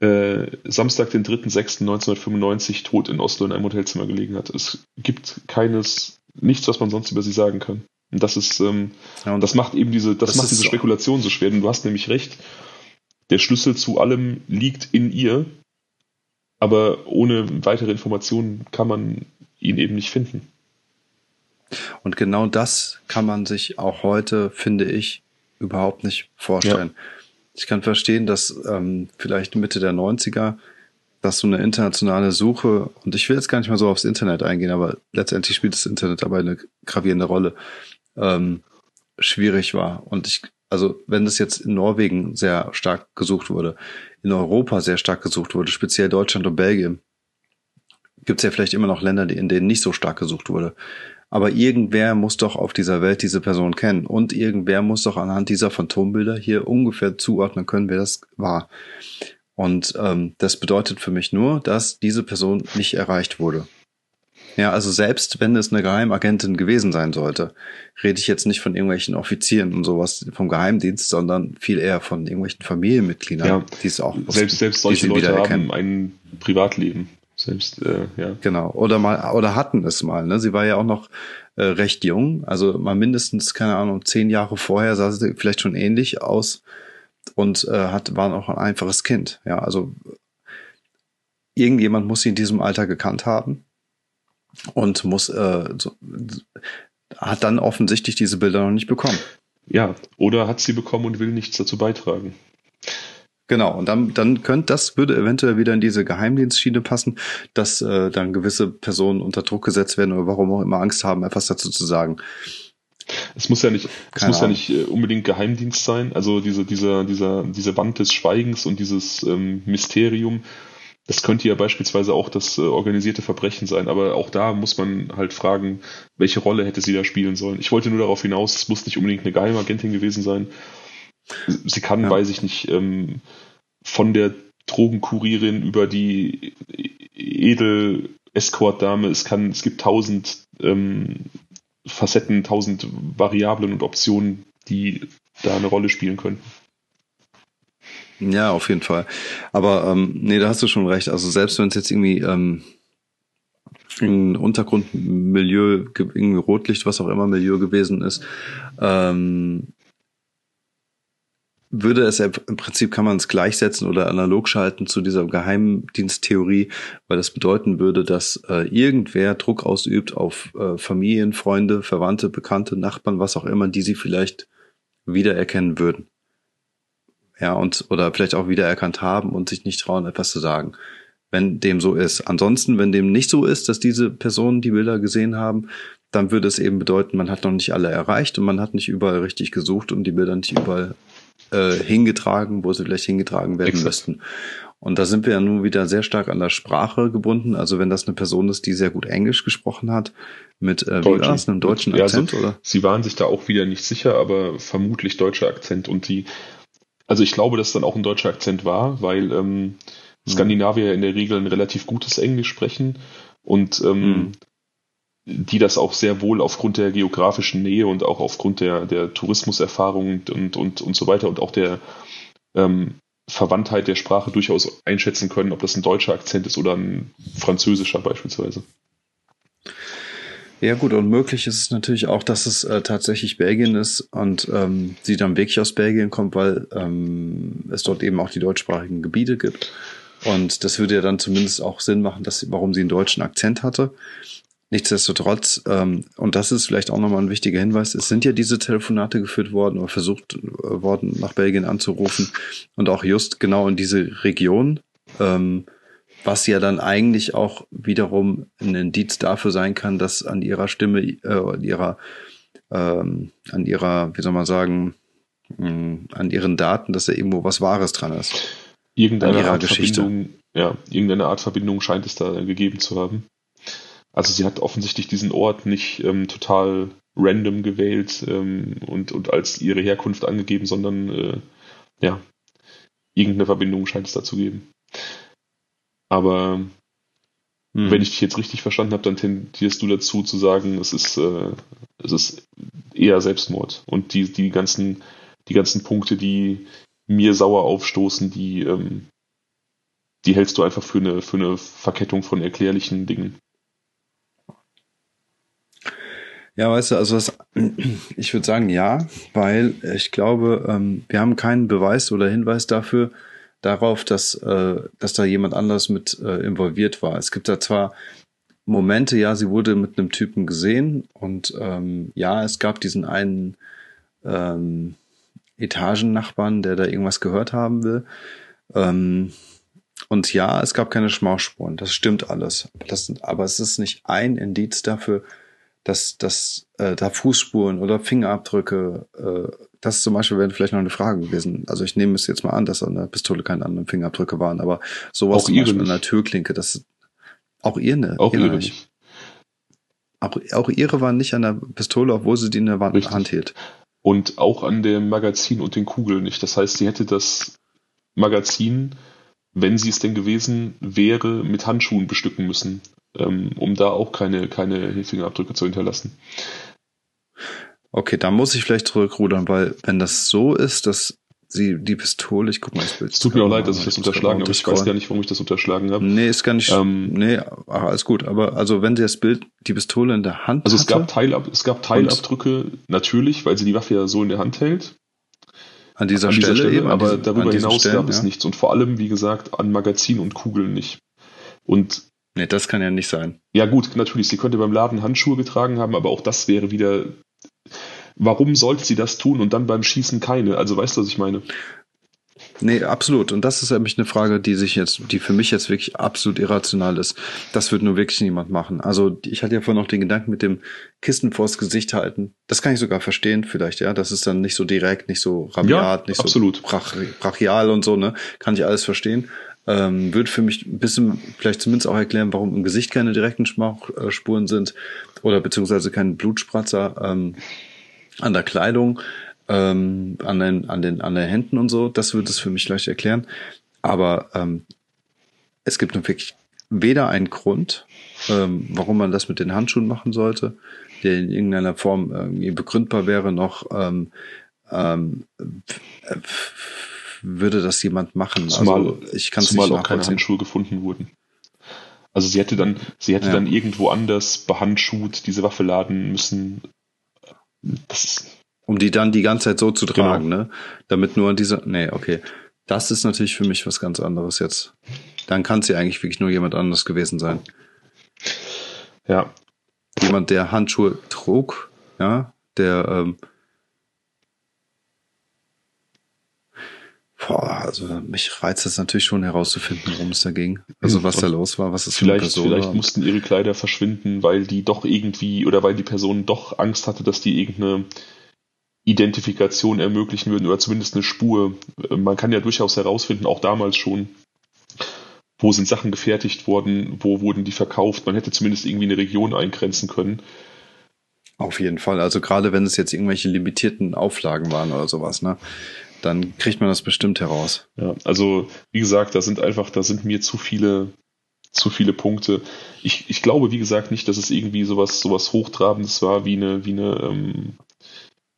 äh, Samstag, den 3.6.1995 tot in Oslo in einem Hotelzimmer gelegen hat. Es gibt keines, nichts, was man sonst über sie sagen kann. Und das ist, ähm, ja, und das macht eben diese, das, das macht diese Spekulation so schwer. Und du hast nämlich recht. Der Schlüssel zu allem liegt in ihr, aber ohne weitere Informationen kann man ihn eben nicht finden. Und genau das kann man sich auch heute, finde ich, überhaupt nicht vorstellen. Ja. Ich kann verstehen, dass ähm, vielleicht Mitte der 90er, dass so eine internationale Suche, und ich will jetzt gar nicht mal so aufs Internet eingehen, aber letztendlich spielt das Internet dabei eine gravierende Rolle ähm, schwierig war. Und ich, also wenn das jetzt in Norwegen sehr stark gesucht wurde, in Europa sehr stark gesucht wurde, speziell Deutschland und Belgien, gibt es ja vielleicht immer noch Länder, in denen nicht so stark gesucht wurde. Aber irgendwer muss doch auf dieser Welt diese Person kennen. Und irgendwer muss doch anhand dieser Phantombilder hier ungefähr zuordnen können, wer das war. Und ähm, das bedeutet für mich nur, dass diese Person nicht erreicht wurde. Ja, also selbst wenn es eine Geheimagentin gewesen sein sollte, rede ich jetzt nicht von irgendwelchen Offizieren und sowas vom Geheimdienst, sondern viel eher von irgendwelchen Familienmitgliedern, ja, die es auch selbst selbst solche Leute haben ein Privatleben. Selbst äh, ja. Genau oder mal oder hatten es mal. Ne? Sie war ja auch noch äh, recht jung, also mal mindestens keine Ahnung zehn Jahre vorher sah sie vielleicht schon ähnlich aus und äh, hat war auch ein einfaches Kind. Ja, also irgendjemand muss sie in diesem Alter gekannt haben und muss äh, so, hat dann offensichtlich diese Bilder noch nicht bekommen. Ja, oder hat sie bekommen und will nichts dazu beitragen. Genau, und dann, dann könnte das würde eventuell wieder in diese Geheimdienstschiene passen, dass äh, dann gewisse Personen unter Druck gesetzt werden oder warum auch immer Angst haben, etwas dazu zu sagen. Es muss ja nicht, es muss Ahnung. ja nicht äh, unbedingt Geheimdienst sein. Also diese, dieser, dieser, diese Wand des Schweigens und dieses ähm, Mysterium das könnte ja beispielsweise auch das äh, organisierte Verbrechen sein, aber auch da muss man halt fragen, welche Rolle hätte sie da spielen sollen. Ich wollte nur darauf hinaus, es muss nicht unbedingt eine Geheimagentin gewesen sein. Sie kann, ja. weiß ich nicht, ähm, von der Drogenkurierin über die edel Escort-Dame, es es gibt tausend ähm, Facetten, tausend Variablen und Optionen, die da eine Rolle spielen könnten. Ja, auf jeden Fall. Aber ähm, nee, da hast du schon recht. Also selbst wenn es jetzt irgendwie ähm, ein Untergrundmilieu, irgendwie Rotlicht, was auch immer Milieu gewesen ist, ähm, würde es im Prinzip kann man es gleichsetzen oder analog schalten zu dieser Geheimdiensttheorie, weil das bedeuten würde, dass äh, irgendwer Druck ausübt auf äh, Familien, Freunde, Verwandte, Bekannte, Nachbarn, was auch immer, die sie vielleicht wiedererkennen würden. Ja, und oder vielleicht auch wiedererkannt haben und sich nicht trauen, etwas zu sagen wenn dem so ist. Ansonsten, wenn dem nicht so ist, dass diese Personen die Bilder gesehen haben, dann würde es eben bedeuten, man hat noch nicht alle erreicht und man hat nicht überall richtig gesucht und die Bilder nicht überall äh, hingetragen, wo sie vielleicht hingetragen werden Exakt. müssten. Und da sind wir ja nun wieder sehr stark an der Sprache gebunden. Also wenn das eine Person ist, die sehr gut Englisch gesprochen hat, mit äh, wie war einem deutschen Akzent, ja, also, oder? Sie waren sich da auch wieder nicht sicher, aber vermutlich deutscher Akzent. Und die, also ich glaube, dass es dann auch ein deutscher Akzent war, weil ähm, Mhm. Skandinavier in der Regel ein relativ gutes Englisch sprechen und ähm, mhm. Die das auch sehr wohl aufgrund der geografischen Nähe und auch aufgrund der, der Tourismuserfahrung und, und, und so weiter und auch der ähm, Verwandtheit der Sprache durchaus einschätzen können, ob das ein deutscher Akzent ist oder ein französischer beispielsweise. Ja gut, und möglich ist es natürlich auch, dass es äh, tatsächlich Belgien ist und ähm, sie dann wirklich aus Belgien kommt, weil ähm, es dort eben auch die deutschsprachigen Gebiete gibt. Und das würde ja dann zumindest auch Sinn machen, dass, warum sie einen deutschen Akzent hatte. Nichtsdestotrotz, ähm, und das ist vielleicht auch nochmal ein wichtiger Hinweis, es sind ja diese Telefonate geführt worden oder versucht äh, worden, nach Belgien anzurufen und auch just genau in diese Region, ähm, was ja dann eigentlich auch wiederum ein Indiz dafür sein kann, dass an ihrer Stimme, äh, an ihrer, ähm, an ihrer, wie soll man sagen, mh, hm, an ihren Daten, dass da irgendwo was Wahres dran ist irgendeine Art Geschichte. Verbindung, ja, irgendeine Art Verbindung scheint es da gegeben zu haben. Also sie hat offensichtlich diesen Ort nicht ähm, total random gewählt ähm, und, und als ihre Herkunft angegeben, sondern äh, ja, irgendeine Verbindung scheint es da zu geben. Aber hm. wenn ich dich jetzt richtig verstanden habe, dann tendierst du dazu zu sagen, es ist, äh, es ist eher Selbstmord. Und die, die ganzen, die ganzen Punkte, die mir sauer aufstoßen, die, ähm, die hältst du einfach für eine, für eine Verkettung von erklärlichen Dingen. Ja, weißt du, also das, ich würde sagen ja, weil ich glaube, ähm, wir haben keinen Beweis oder Hinweis dafür, darauf, dass, äh, dass da jemand anders mit äh, involviert war. Es gibt da zwar Momente, ja, sie wurde mit einem Typen gesehen und ähm, ja, es gab diesen einen ähm, Etagennachbarn, der da irgendwas gehört haben will. Ähm, und ja, es gab keine Schmausspuren. Das stimmt alles. Das, aber es ist nicht ein Indiz dafür, dass, dass äh, da Fußspuren oder Fingerabdrücke, äh, das zum Beispiel wäre vielleicht noch eine Frage gewesen. Also ich nehme es jetzt mal an, dass an der Pistole keine anderen Fingerabdrücke waren, aber sowas auch zum Beispiel an der Türklinke, das auch ihr ne? Auch ihre nicht. Auch, auch ihre waren nicht an der Pistole, obwohl sie die in der Hand hielt und auch an dem Magazin und den Kugeln nicht. Das heißt, sie hätte das Magazin, wenn sie es denn gewesen wäre, mit Handschuhen bestücken müssen, ähm, um da auch keine, keine Fingerabdrücke zu hinterlassen. Okay, da muss ich vielleicht zurückrudern, weil wenn das so ist, dass sie die Pistole, ich guck mal das Bild. Es tut mir auch leid, dass ich das unterschlagen habe. Ich weiß gar nicht, warum ich das unterschlagen habe. Nee, ist gar nicht, ähm, nee, ach, alles gut. Aber also wenn sie das Bild, die Pistole in der Hand Also es gab Teilab, es gab Teilabdrücke, natürlich, weil sie die Waffe ja so in der Hand hält. An dieser, an Stelle, Stelle, eben, aber diesen, darüber hinaus Stellen, gab es ja. nichts. Und vor allem, wie gesagt, an Magazin und Kugeln nicht. Und Nee, das kann ja nicht sein. Ja, gut, natürlich, sie könnte beim Laden Handschuhe getragen haben, aber auch das wäre wieder warum sollte sie das tun und dann beim Schießen keine? Also weißt du, was ich meine? Nee, absolut. Und das ist nämlich eine Frage, die sich jetzt, die für mich jetzt wirklich absolut irrational ist. Das wird nur wirklich niemand machen. Also ich hatte ja vorhin noch den Gedanken mit dem Kissen vors Gesicht halten. Das kann ich sogar verstehen, vielleicht, ja. Das ist dann nicht so direkt, nicht so rabiat, ja, nicht absolut. so brach, brachial und so, ne? Kann ich alles verstehen. Ähm, wird für mich ein bisschen vielleicht zumindest auch erklären, warum im Gesicht keine direkten Schmauchspuren sind oder beziehungsweise kein Blutspratzer. Ähm, an der Kleidung, ähm, an, den, an, den, an den Händen und so. Das würde es für mich leicht erklären. Aber ähm, es gibt nun wirklich weder einen Grund, ähm, warum man das mit den Handschuhen machen sollte, der in irgendeiner Form irgendwie begründbar wäre, noch ähm, ähm, würde das jemand machen. Zumal, also ich kann es nicht auch keine Handschuhe gefunden wurden. Also sie hätte dann, sie hätte ja. dann irgendwo anders behandschuht diese Waffe laden müssen. Um die dann die ganze Zeit so zu tragen, genau. ne? Damit nur diese. Nee, okay. Das ist natürlich für mich was ganz anderes jetzt. Dann kann ja eigentlich wirklich nur jemand anderes gewesen sein. Ja. Jemand, der Handschuhe trug, ja, der ähm, Boah, also mich reizt es natürlich schon herauszufinden, worum es da ging. Also was da los war, was es vielleicht, für eine Person Vielleicht mussten ihre Kleider verschwinden, weil die doch irgendwie oder weil die Person doch Angst hatte, dass die irgendeine Identifikation ermöglichen würden oder zumindest eine Spur. Man kann ja durchaus herausfinden, auch damals schon, wo sind Sachen gefertigt worden, wo wurden die verkauft. Man hätte zumindest irgendwie eine Region eingrenzen können. Auf jeden Fall. Also gerade wenn es jetzt irgendwelche limitierten Auflagen waren oder sowas, ne? Dann kriegt man das bestimmt heraus. Ja, also wie gesagt, da sind einfach, da sind mir zu viele, zu viele Punkte. Ich, ich glaube, wie gesagt, nicht, dass es irgendwie sowas, sowas Hochtrabendes war, wie eine, wie eine, ähm,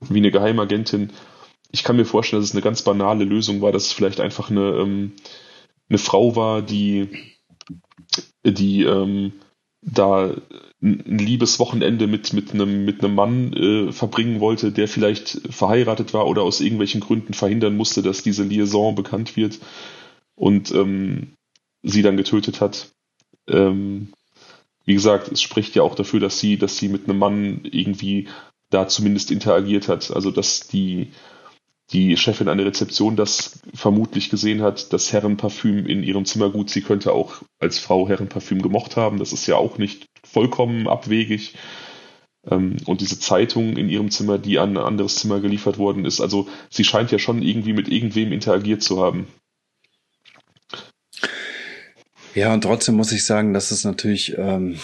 wie eine Geheimagentin. Ich kann mir vorstellen, dass es eine ganz banale Lösung war, dass es vielleicht einfach eine, ähm, eine Frau war, die, die ähm, da ein liebes Wochenende mit, mit, einem, mit einem Mann äh, verbringen wollte, der vielleicht verheiratet war oder aus irgendwelchen Gründen verhindern musste, dass diese Liaison bekannt wird und ähm, sie dann getötet hat. Ähm, wie gesagt, es spricht ja auch dafür, dass sie, dass sie mit einem Mann irgendwie da zumindest interagiert hat. Also dass die, die Chefin an der Rezeption das vermutlich gesehen hat, das Herrenparfüm in ihrem Zimmer gut. Sie könnte auch als Frau Herrenparfüm gemocht haben. Das ist ja auch nicht vollkommen abwegig. Ähm, und diese Zeitung in ihrem Zimmer, die an ein anderes Zimmer geliefert worden ist. Also sie scheint ja schon irgendwie mit irgendwem interagiert zu haben. Ja, und trotzdem muss ich sagen, dass es natürlich ähm,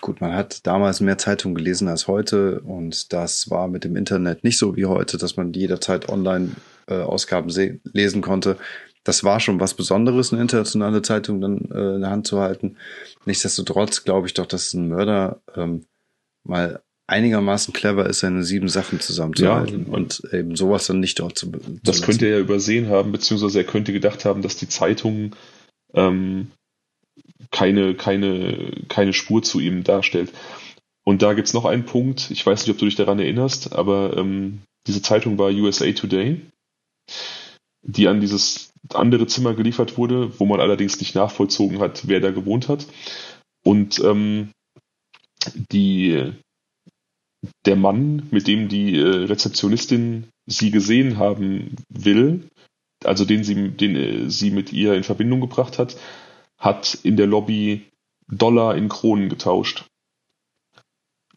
Gut, man hat damals mehr Zeitungen gelesen als heute und das war mit dem Internet nicht so wie heute, dass man jederzeit Online-Ausgaben äh, lesen konnte. Das war schon was Besonderes, eine internationale Zeitung dann äh, in der Hand zu halten. Nichtsdestotrotz glaube ich doch, dass ein Mörder ähm, mal einigermaßen clever ist, seine sieben Sachen zusammenzuhalten ja, und eben sowas dann nicht dort zu. zu das lassen. könnte er ja übersehen haben, beziehungsweise er könnte gedacht haben, dass die Zeitungen ähm, keine, keine, keine Spur zu ihm darstellt. Und da gibt's noch einen Punkt, ich weiß nicht, ob du dich daran erinnerst, aber ähm, diese Zeitung war USA Today, die an dieses andere Zimmer geliefert wurde, wo man allerdings nicht nachvollzogen hat, wer da gewohnt hat. Und ähm, die, der Mann, mit dem die äh, Rezeptionistin sie gesehen haben will, also den sie, den äh, sie mit ihr in Verbindung gebracht hat, hat in der Lobby Dollar in Kronen getauscht.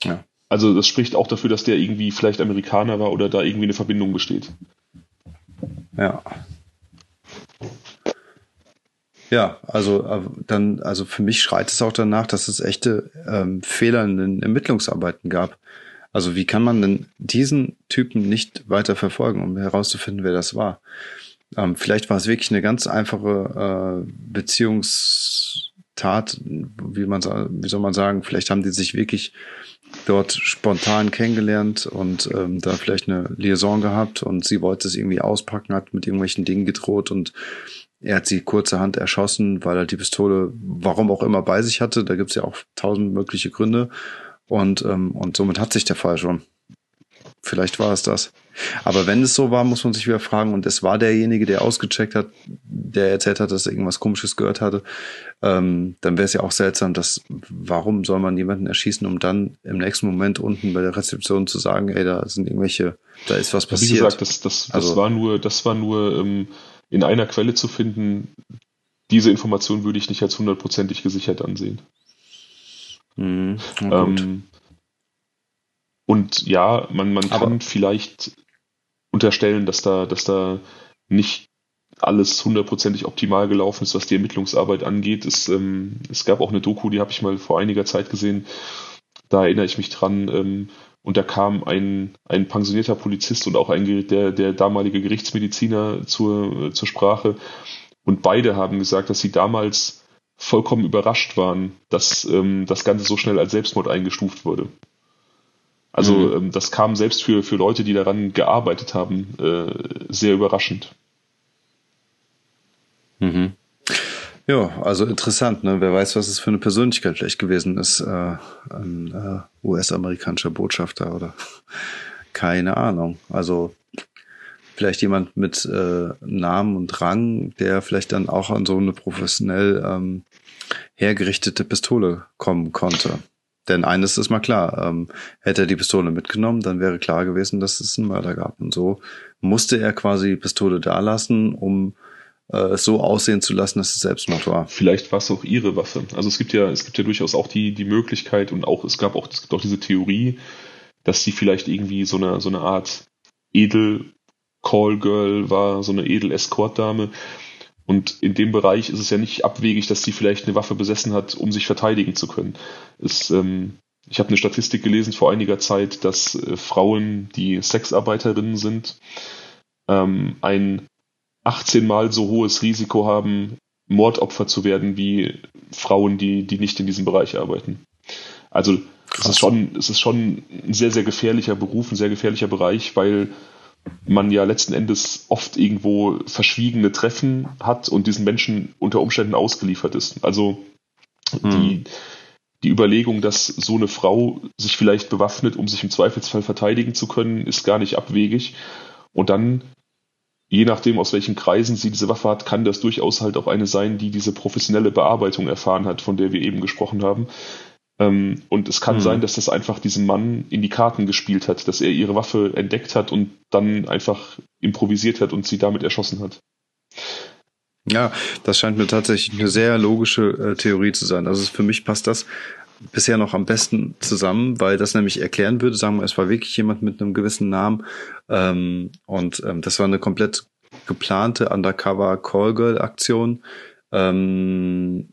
Ja. Also das spricht auch dafür, dass der irgendwie vielleicht Amerikaner war oder da irgendwie eine Verbindung besteht. Ja. Ja, also äh, dann, also für mich schreit es auch danach, dass es echte ähm, Fehler in den Ermittlungsarbeiten gab. Also wie kann man denn diesen Typen nicht weiter verfolgen, um herauszufinden, wer das war? Ähm, vielleicht war es wirklich eine ganz einfache äh, Beziehungstat, wie man wie soll man sagen, vielleicht haben die sich wirklich dort spontan kennengelernt und ähm, da vielleicht eine Liaison gehabt und sie wollte es irgendwie auspacken, hat mit irgendwelchen Dingen gedroht und er hat sie kurzerhand erschossen, weil er die Pistole, warum auch immer, bei sich hatte. Da gibt's ja auch tausend mögliche Gründe. Und, ähm, und somit hat sich der Fall schon. Vielleicht war es das. Aber wenn es so war, muss man sich wieder fragen, und es war derjenige, der ausgecheckt hat, der erzählt hat, dass er irgendwas komisches gehört hatte, ähm, dann wäre es ja auch seltsam, dass warum soll man jemanden erschießen, um dann im nächsten Moment unten bei der Rezeption zu sagen, ey, da sind irgendwelche, da ist was passiert. Wie gesagt, das, das, das also, war nur, das war nur ähm, in einer Quelle zu finden. Diese Information würde ich nicht als hundertprozentig gesichert ansehen. Mhm, ähm, und ja, man, man kann Aber vielleicht unterstellen, dass da, dass da nicht alles hundertprozentig optimal gelaufen ist, was die Ermittlungsarbeit angeht. Es, ähm, es gab auch eine Doku, die habe ich mal vor einiger Zeit gesehen. Da erinnere ich mich dran. Ähm, und da kam ein, ein pensionierter Polizist und auch ein, der, der damalige Gerichtsmediziner zur, zur Sprache. Und beide haben gesagt, dass sie damals vollkommen überrascht waren, dass ähm, das Ganze so schnell als Selbstmord eingestuft wurde. Also mhm. ähm, das kam selbst für, für Leute, die daran gearbeitet haben, äh, sehr überraschend. Mhm. Ja, also interessant, ne? Wer weiß, was es für eine Persönlichkeit vielleicht gewesen ist, äh, ein äh, US-amerikanischer Botschafter oder keine Ahnung. Also vielleicht jemand mit äh, Namen und Rang, der vielleicht dann auch an so eine professionell ähm, hergerichtete Pistole kommen konnte. Denn eines ist mal klar, ähm, hätte er die Pistole mitgenommen, dann wäre klar gewesen, dass es einen Mörder gab. Und so musste er quasi die Pistole da lassen, um äh, es so aussehen zu lassen, dass es Selbstmord war. Vielleicht war es auch ihre Waffe. Also es gibt ja, es gibt ja durchaus auch die, die Möglichkeit und auch, es gab auch, es gibt auch diese Theorie, dass sie vielleicht irgendwie so eine, so eine Art Edel Callgirl war, so eine edel Escort-Dame. Und in dem Bereich ist es ja nicht abwegig, dass sie vielleicht eine Waffe besessen hat, um sich verteidigen zu können. Es, ähm, ich habe eine Statistik gelesen vor einiger Zeit, dass äh, Frauen, die Sexarbeiterinnen sind, ähm, ein 18 mal so hohes Risiko haben, Mordopfer zu werden, wie Frauen, die, die nicht in diesem Bereich arbeiten. Also es ist, schon, es ist schon ein sehr, sehr gefährlicher Beruf, ein sehr gefährlicher Bereich, weil man ja letzten Endes oft irgendwo verschwiegene Treffen hat und diesen Menschen unter Umständen ausgeliefert ist. Also hm. die, die Überlegung, dass so eine Frau sich vielleicht bewaffnet, um sich im Zweifelsfall verteidigen zu können, ist gar nicht abwegig. Und dann, je nachdem, aus welchen Kreisen sie diese Waffe hat, kann das durchaus halt auch eine sein, die diese professionelle Bearbeitung erfahren hat, von der wir eben gesprochen haben. Ähm, und es kann mhm. sein, dass das einfach diesem Mann in die Karten gespielt hat, dass er ihre Waffe entdeckt hat und dann einfach improvisiert hat und sie damit erschossen hat. Ja, das scheint mir tatsächlich eine sehr logische äh, Theorie zu sein. Also für mich passt das bisher noch am besten zusammen, weil das nämlich erklären würde, sagen wir, es war wirklich jemand mit einem gewissen Namen ähm, und ähm, das war eine komplett geplante Undercover Callgirl Aktion. Ähm,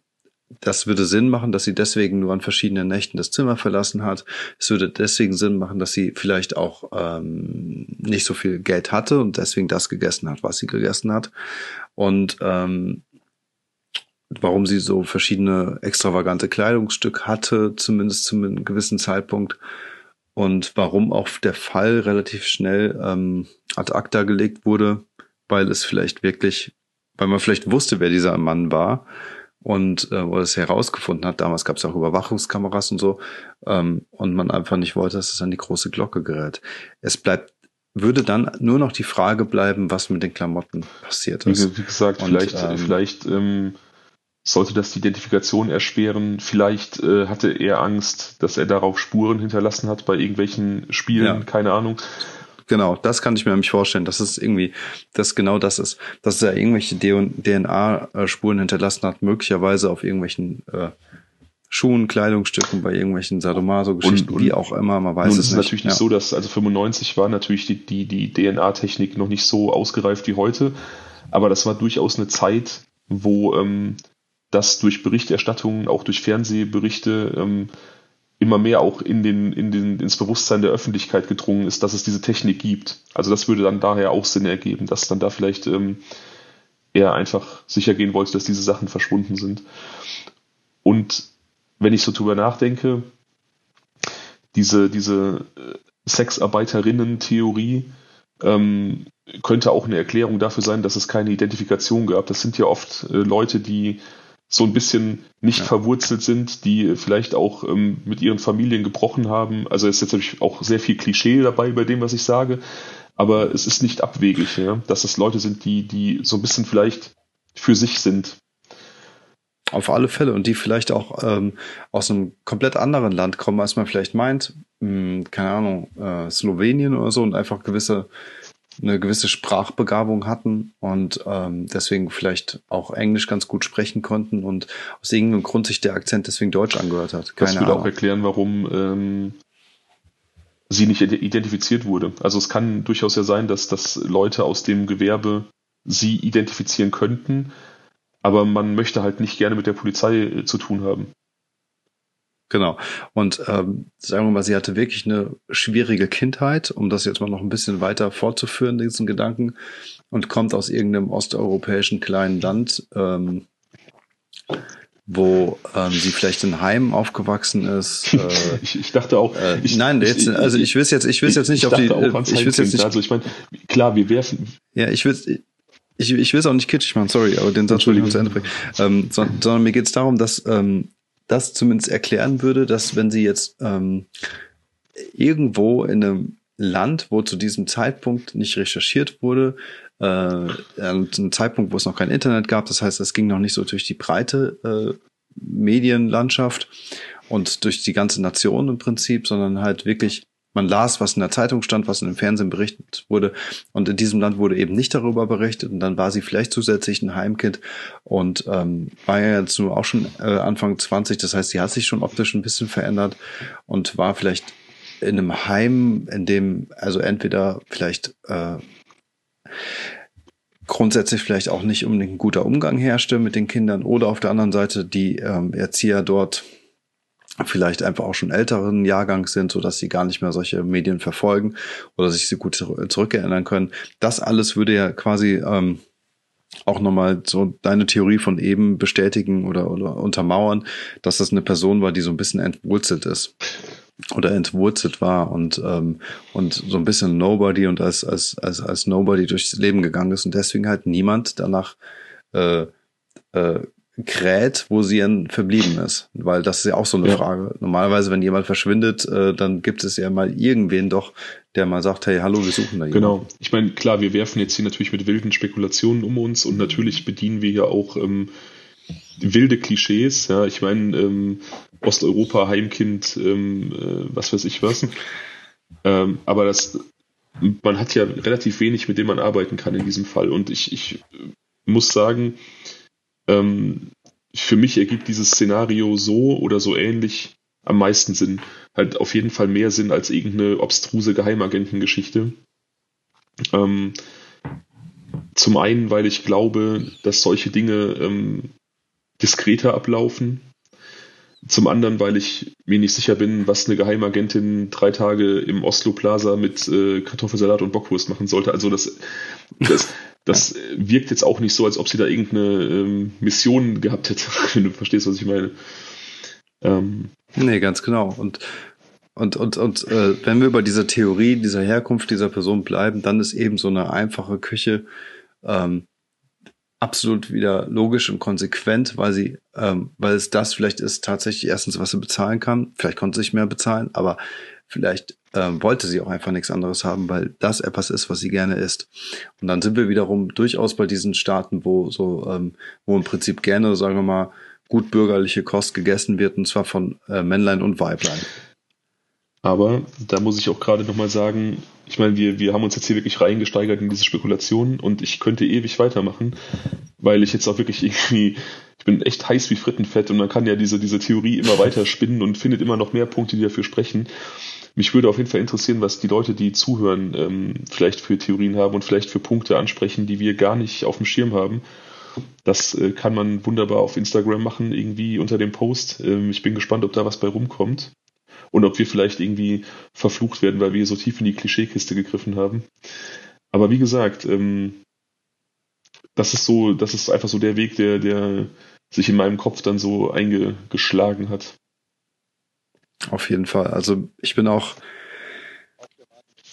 das würde Sinn machen, dass sie deswegen nur an verschiedenen Nächten das Zimmer verlassen hat. Es würde deswegen Sinn machen, dass sie vielleicht auch ähm, nicht so viel Geld hatte und deswegen das gegessen hat, was sie gegessen hat. Und ähm, warum sie so verschiedene extravagante Kleidungsstück hatte, zumindest zu einem gewissen Zeitpunkt. Und warum auch der Fall relativ schnell ähm, ad acta gelegt wurde, weil es vielleicht wirklich, weil man vielleicht wusste, wer dieser Mann war und äh, oder es herausgefunden hat, damals gab es auch Überwachungskameras und so, ähm, und man einfach nicht wollte, dass es an die große Glocke gerät. Es bleibt, würde dann nur noch die Frage bleiben, was mit den Klamotten passiert ist. Wie, gesagt, und, vielleicht, ähm, vielleicht ähm, sollte das die Identifikation erschweren. Vielleicht äh, hatte er Angst, dass er darauf Spuren hinterlassen hat bei irgendwelchen Spielen, ja. keine Ahnung. Genau, das kann ich mir nämlich vorstellen, dass es irgendwie, dass genau das ist, dass er irgendwelche DNA-Spuren hinterlassen hat, möglicherweise auf irgendwelchen äh, Schuhen, Kleidungsstücken, bei irgendwelchen Sadomaso-Geschichten, wie auch immer, man weiß Nun, es ist nicht. natürlich nicht ja. so, dass, also 95 war natürlich die, die, die DNA-Technik noch nicht so ausgereift wie heute, aber das war durchaus eine Zeit, wo ähm, das durch Berichterstattungen, auch durch Fernsehberichte ähm, immer mehr auch in den, in den, ins Bewusstsein der Öffentlichkeit gedrungen ist, dass es diese Technik gibt. Also das würde dann daher auch Sinn ergeben, dass dann da vielleicht ähm, er einfach sicher gehen wollte, dass diese Sachen verschwunden sind. Und wenn ich so drüber nachdenke, diese, diese äh, Sexarbeiterinnen-Theorie ähm, könnte auch eine Erklärung dafür sein, dass es keine Identifikation gab. Das sind ja oft äh, Leute, die so ein bisschen nicht ja. verwurzelt sind, die vielleicht auch ähm, mit ihren Familien gebrochen haben. Also ist jetzt natürlich auch sehr viel Klischee dabei bei dem, was ich sage, aber es ist nicht abwegig, ja, dass es Leute sind, die, die so ein bisschen vielleicht für sich sind. Auf alle Fälle und die vielleicht auch ähm, aus einem komplett anderen Land kommen, als man vielleicht meint. Hm, keine Ahnung, äh, Slowenien oder so und einfach gewisse eine gewisse Sprachbegabung hatten und ähm, deswegen vielleicht auch Englisch ganz gut sprechen konnten und aus irgendeinem Grund sich der Akzent deswegen Deutsch angehört hat. Keine das würde Ahnung. auch erklären, warum ähm, sie nicht identifiziert wurde. Also es kann durchaus ja sein, dass, dass Leute aus dem Gewerbe sie identifizieren könnten, aber man möchte halt nicht gerne mit der Polizei äh, zu tun haben. Genau. Und ähm, sagen wir mal, sie hatte wirklich eine schwierige Kindheit, um das jetzt mal noch ein bisschen weiter fortzuführen, diesen Gedanken, und kommt aus irgendeinem osteuropäischen kleinen Land, ähm, wo ähm, sie vielleicht in Heim aufgewachsen ist. Äh, ich, ich dachte auch. Äh, ich, nein, jetzt, also ich will jetzt, ich will jetzt nicht ich auf die. Auch ich will jetzt nicht. Also ich meine, klar, wir werfen. Ja, ich will ich, ich will es auch nicht kitschig machen, sorry, aber den Satz will ich zu Ende bringen. Ähm, so, sondern mir geht es darum, dass ähm, das zumindest erklären würde, dass wenn sie jetzt ähm, irgendwo in einem Land, wo zu diesem Zeitpunkt nicht recherchiert wurde, äh, ein Zeitpunkt, wo es noch kein Internet gab, das heißt, es ging noch nicht so durch die breite äh, Medienlandschaft und durch die ganze Nation im Prinzip, sondern halt wirklich man las, was in der Zeitung stand, was in dem Fernsehen berichtet wurde. Und in diesem Land wurde eben nicht darüber berichtet. Und dann war sie vielleicht zusätzlich ein Heimkind und ähm, war ja jetzt nur auch schon äh, Anfang 20. Das heißt, sie hat sich schon optisch ein bisschen verändert und war vielleicht in einem Heim, in dem also entweder vielleicht äh, grundsätzlich vielleicht auch nicht unbedingt ein guter Umgang herrschte mit den Kindern oder auf der anderen Seite die ähm, Erzieher dort vielleicht einfach auch schon älteren Jahrgang sind, so dass sie gar nicht mehr solche Medien verfolgen oder sich so gut zurückerinnern können. Das alles würde ja quasi ähm, auch nochmal so deine Theorie von eben bestätigen oder, oder untermauern, dass das eine Person war, die so ein bisschen entwurzelt ist oder entwurzelt war und ähm, und so ein bisschen Nobody und als als als als Nobody durchs Leben gegangen ist und deswegen halt niemand danach äh, äh, kräht, wo sie dann verblieben ist. Weil das ist ja auch so eine ja. Frage. Normalerweise, wenn jemand verschwindet, äh, dann gibt es ja mal irgendwen doch, der mal sagt, hey, hallo, wir suchen da jemanden. Genau. Ich meine, klar, wir werfen jetzt hier natürlich mit wilden Spekulationen um uns und natürlich bedienen wir hier auch ähm, wilde Klischees. Ja, ich meine, ähm, Osteuropa, Heimkind, ähm, äh, was weiß ich was. Ähm, aber das, man hat ja relativ wenig, mit dem man arbeiten kann in diesem Fall. Und ich, ich muss sagen, ähm, für mich ergibt dieses Szenario so oder so ähnlich am meisten Sinn. Halt auf jeden Fall mehr Sinn als irgendeine obstruse Geheimagentengeschichte. Ähm, zum einen, weil ich glaube, dass solche Dinge ähm, diskreter ablaufen. Zum anderen, weil ich mir nicht sicher bin, was eine Geheimagentin drei Tage im Oslo Plaza mit äh, Kartoffelsalat und Bockwurst machen sollte. Also das, das, das ja. wirkt jetzt auch nicht so, als ob sie da irgendeine ähm, Mission gehabt hätte, wenn du verstehst, was ich meine. Ähm. Nee, ganz genau. Und und, und, und äh, wenn wir über diese Theorie dieser Herkunft dieser Person bleiben, dann ist eben so eine einfache Küche ähm, absolut wieder logisch und konsequent, weil sie, ähm, weil es das vielleicht ist tatsächlich erstens, was sie bezahlen kann. Vielleicht konnte sie sich mehr bezahlen, aber Vielleicht ähm, wollte sie auch einfach nichts anderes haben, weil das etwas ist, was sie gerne isst. Und dann sind wir wiederum durchaus bei diesen Staaten, wo so, ähm, wo im Prinzip gerne, sagen wir mal, gut bürgerliche Kost gegessen wird, und zwar von äh, Männlein und Weiblein. Aber da muss ich auch gerade nochmal sagen, ich meine, wir, wir haben uns jetzt hier wirklich reingesteigert in diese Spekulationen und ich könnte ewig weitermachen, weil ich jetzt auch wirklich irgendwie, ich bin echt heiß wie Frittenfett und man kann ja diese, diese Theorie immer weiter spinnen und findet immer noch mehr Punkte, die dafür sprechen. Mich würde auf jeden Fall interessieren, was die Leute, die zuhören, ähm, vielleicht für Theorien haben und vielleicht für Punkte ansprechen, die wir gar nicht auf dem Schirm haben. Das äh, kann man wunderbar auf Instagram machen, irgendwie unter dem Post. Ähm, ich bin gespannt, ob da was bei rumkommt. Und ob wir vielleicht irgendwie verflucht werden, weil wir so tief in die Klischeekiste gegriffen haben. Aber wie gesagt, ähm, das ist so, das ist einfach so der Weg, der, der sich in meinem Kopf dann so eingeschlagen hat. Auf jeden Fall. Also ich bin auch,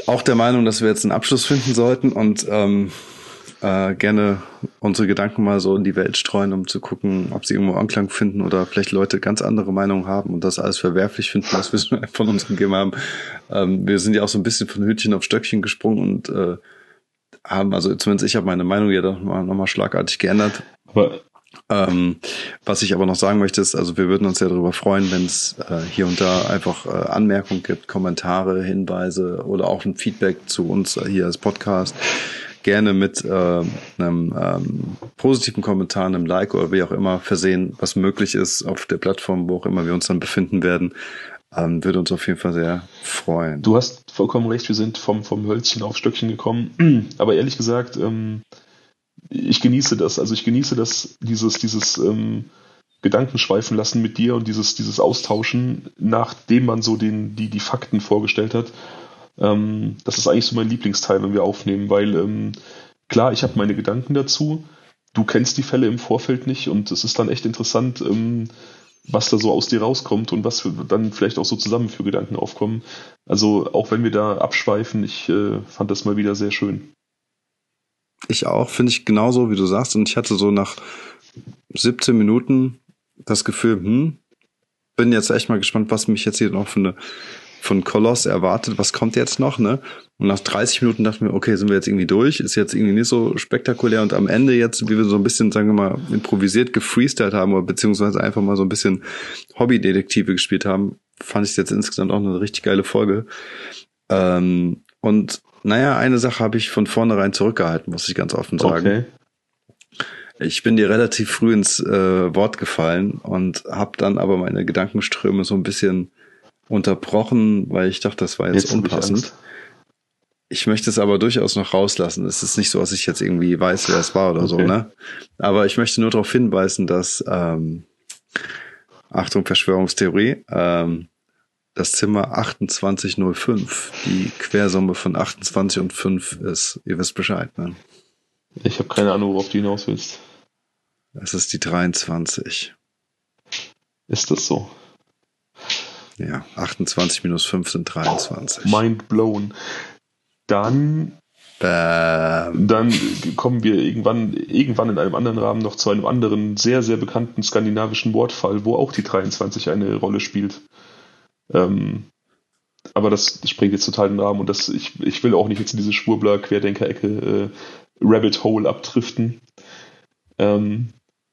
auch der Meinung, dass wir jetzt einen Abschluss finden sollten und ähm, äh, gerne unsere Gedanken mal so in die Welt streuen, um zu gucken, ob sie irgendwo Anklang finden oder vielleicht Leute ganz andere Meinungen haben und das alles verwerflich finden, was wir von uns gegeben haben. Ähm, wir sind ja auch so ein bisschen von Hütchen auf Stöckchen gesprungen und äh, haben, also zumindest ich habe meine Meinung ja doch mal, noch mal schlagartig geändert. Aber ähm, was ich aber noch sagen möchte, ist, also wir würden uns ja darüber freuen, wenn es äh, hier und da einfach äh, Anmerkungen gibt, Kommentare, Hinweise oder auch ein Feedback zu uns äh, hier als Podcast. Gerne mit äh, einem ähm, positiven Kommentar, einem Like oder wie auch immer versehen, was möglich ist auf der Plattform, wo auch immer wir uns dann befinden werden. Ähm, würde uns auf jeden Fall sehr freuen. Du hast vollkommen recht, wir sind vom, vom Hölzchen auf Stöckchen gekommen. Aber ehrlich gesagt, ähm, ich genieße das. Also ich genieße das, dieses, dieses ähm, Gedankenschweifen lassen mit dir und dieses, dieses Austauschen, nachdem man so den, die, die Fakten vorgestellt hat. Ähm, das ist eigentlich so mein Lieblingsteil, wenn wir aufnehmen, weil ähm, klar, ich habe meine Gedanken dazu. Du kennst die Fälle im Vorfeld nicht und es ist dann echt interessant, ähm, was da so aus dir rauskommt und was für, dann vielleicht auch so zusammen für Gedanken aufkommen. Also auch wenn wir da abschweifen, ich äh, fand das mal wieder sehr schön. Ich auch, finde ich genauso, wie du sagst. Und ich hatte so nach 17 Minuten das Gefühl, hm, bin jetzt echt mal gespannt, was mich jetzt hier noch für eine von Koloss erwartet, was kommt jetzt noch, ne? Und nach 30 Minuten dachten wir, okay, sind wir jetzt irgendwie durch, ist jetzt irgendwie nicht so spektakulär und am Ende jetzt, wie wir so ein bisschen, sagen wir mal, improvisiert gefreestylt haben oder beziehungsweise einfach mal so ein bisschen Hobbydetektive gespielt haben, fand ich jetzt insgesamt auch eine richtig geile Folge. Ähm, und naja, eine Sache habe ich von vornherein zurückgehalten, muss ich ganz offen sagen. Okay. Ich bin dir relativ früh ins äh, Wort gefallen und habe dann aber meine Gedankenströme so ein bisschen unterbrochen, weil ich dachte, das war jetzt, jetzt unpassend. Ich, möchte es aber durchaus noch rauslassen. Es ist nicht so, dass ich jetzt irgendwie weiß, wer es war oder okay. so, ne? Aber ich möchte nur darauf hinweisen, dass ähm, Achtung, Verschwörungstheorie, ähm, das Zimmer 2805, die Quersumme von 28 und 5 ist. Ihr wisst Bescheid, ne? Ich habe keine Ahnung, worauf du hinaus willst. Es ist die 23. Ist das so? Ja, 28 minus 5 sind 23. Mind blown. Dann, Bam. dann kommen wir irgendwann, irgendwann in einem anderen Rahmen noch zu einem anderen, sehr, sehr bekannten skandinavischen Wortfall, wo auch die 23 eine Rolle spielt. Ähm, aber das springt jetzt total den Rahmen und das, ich, ich will auch nicht jetzt in diese Schwurbler-Querdenker-Ecke äh, Rabbit Hole abdriften. Ähm,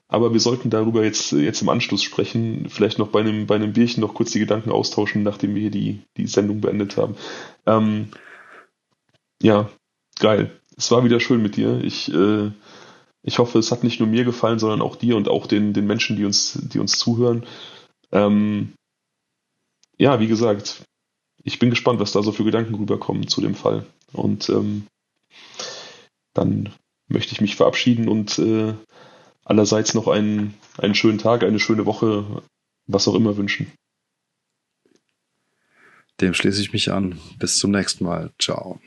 aber wir sollten darüber jetzt, jetzt im Anschluss sprechen. Vielleicht noch bei einem, bei einem Bierchen noch kurz die Gedanken austauschen, nachdem wir hier die, die Sendung beendet haben. Ähm, ja, geil. Es war wieder schön mit dir. Ich, äh, ich hoffe, es hat nicht nur mir gefallen, sondern auch dir und auch den, den Menschen, die uns, die uns zuhören. Ähm, ja, wie gesagt, ich bin gespannt, was da so für Gedanken rüberkommen zu dem Fall. Und ähm, dann möchte ich mich verabschieden und äh, allerseits noch einen, einen schönen Tag, eine schöne Woche, was auch immer wünschen. Dem schließe ich mich an. Bis zum nächsten Mal. Ciao.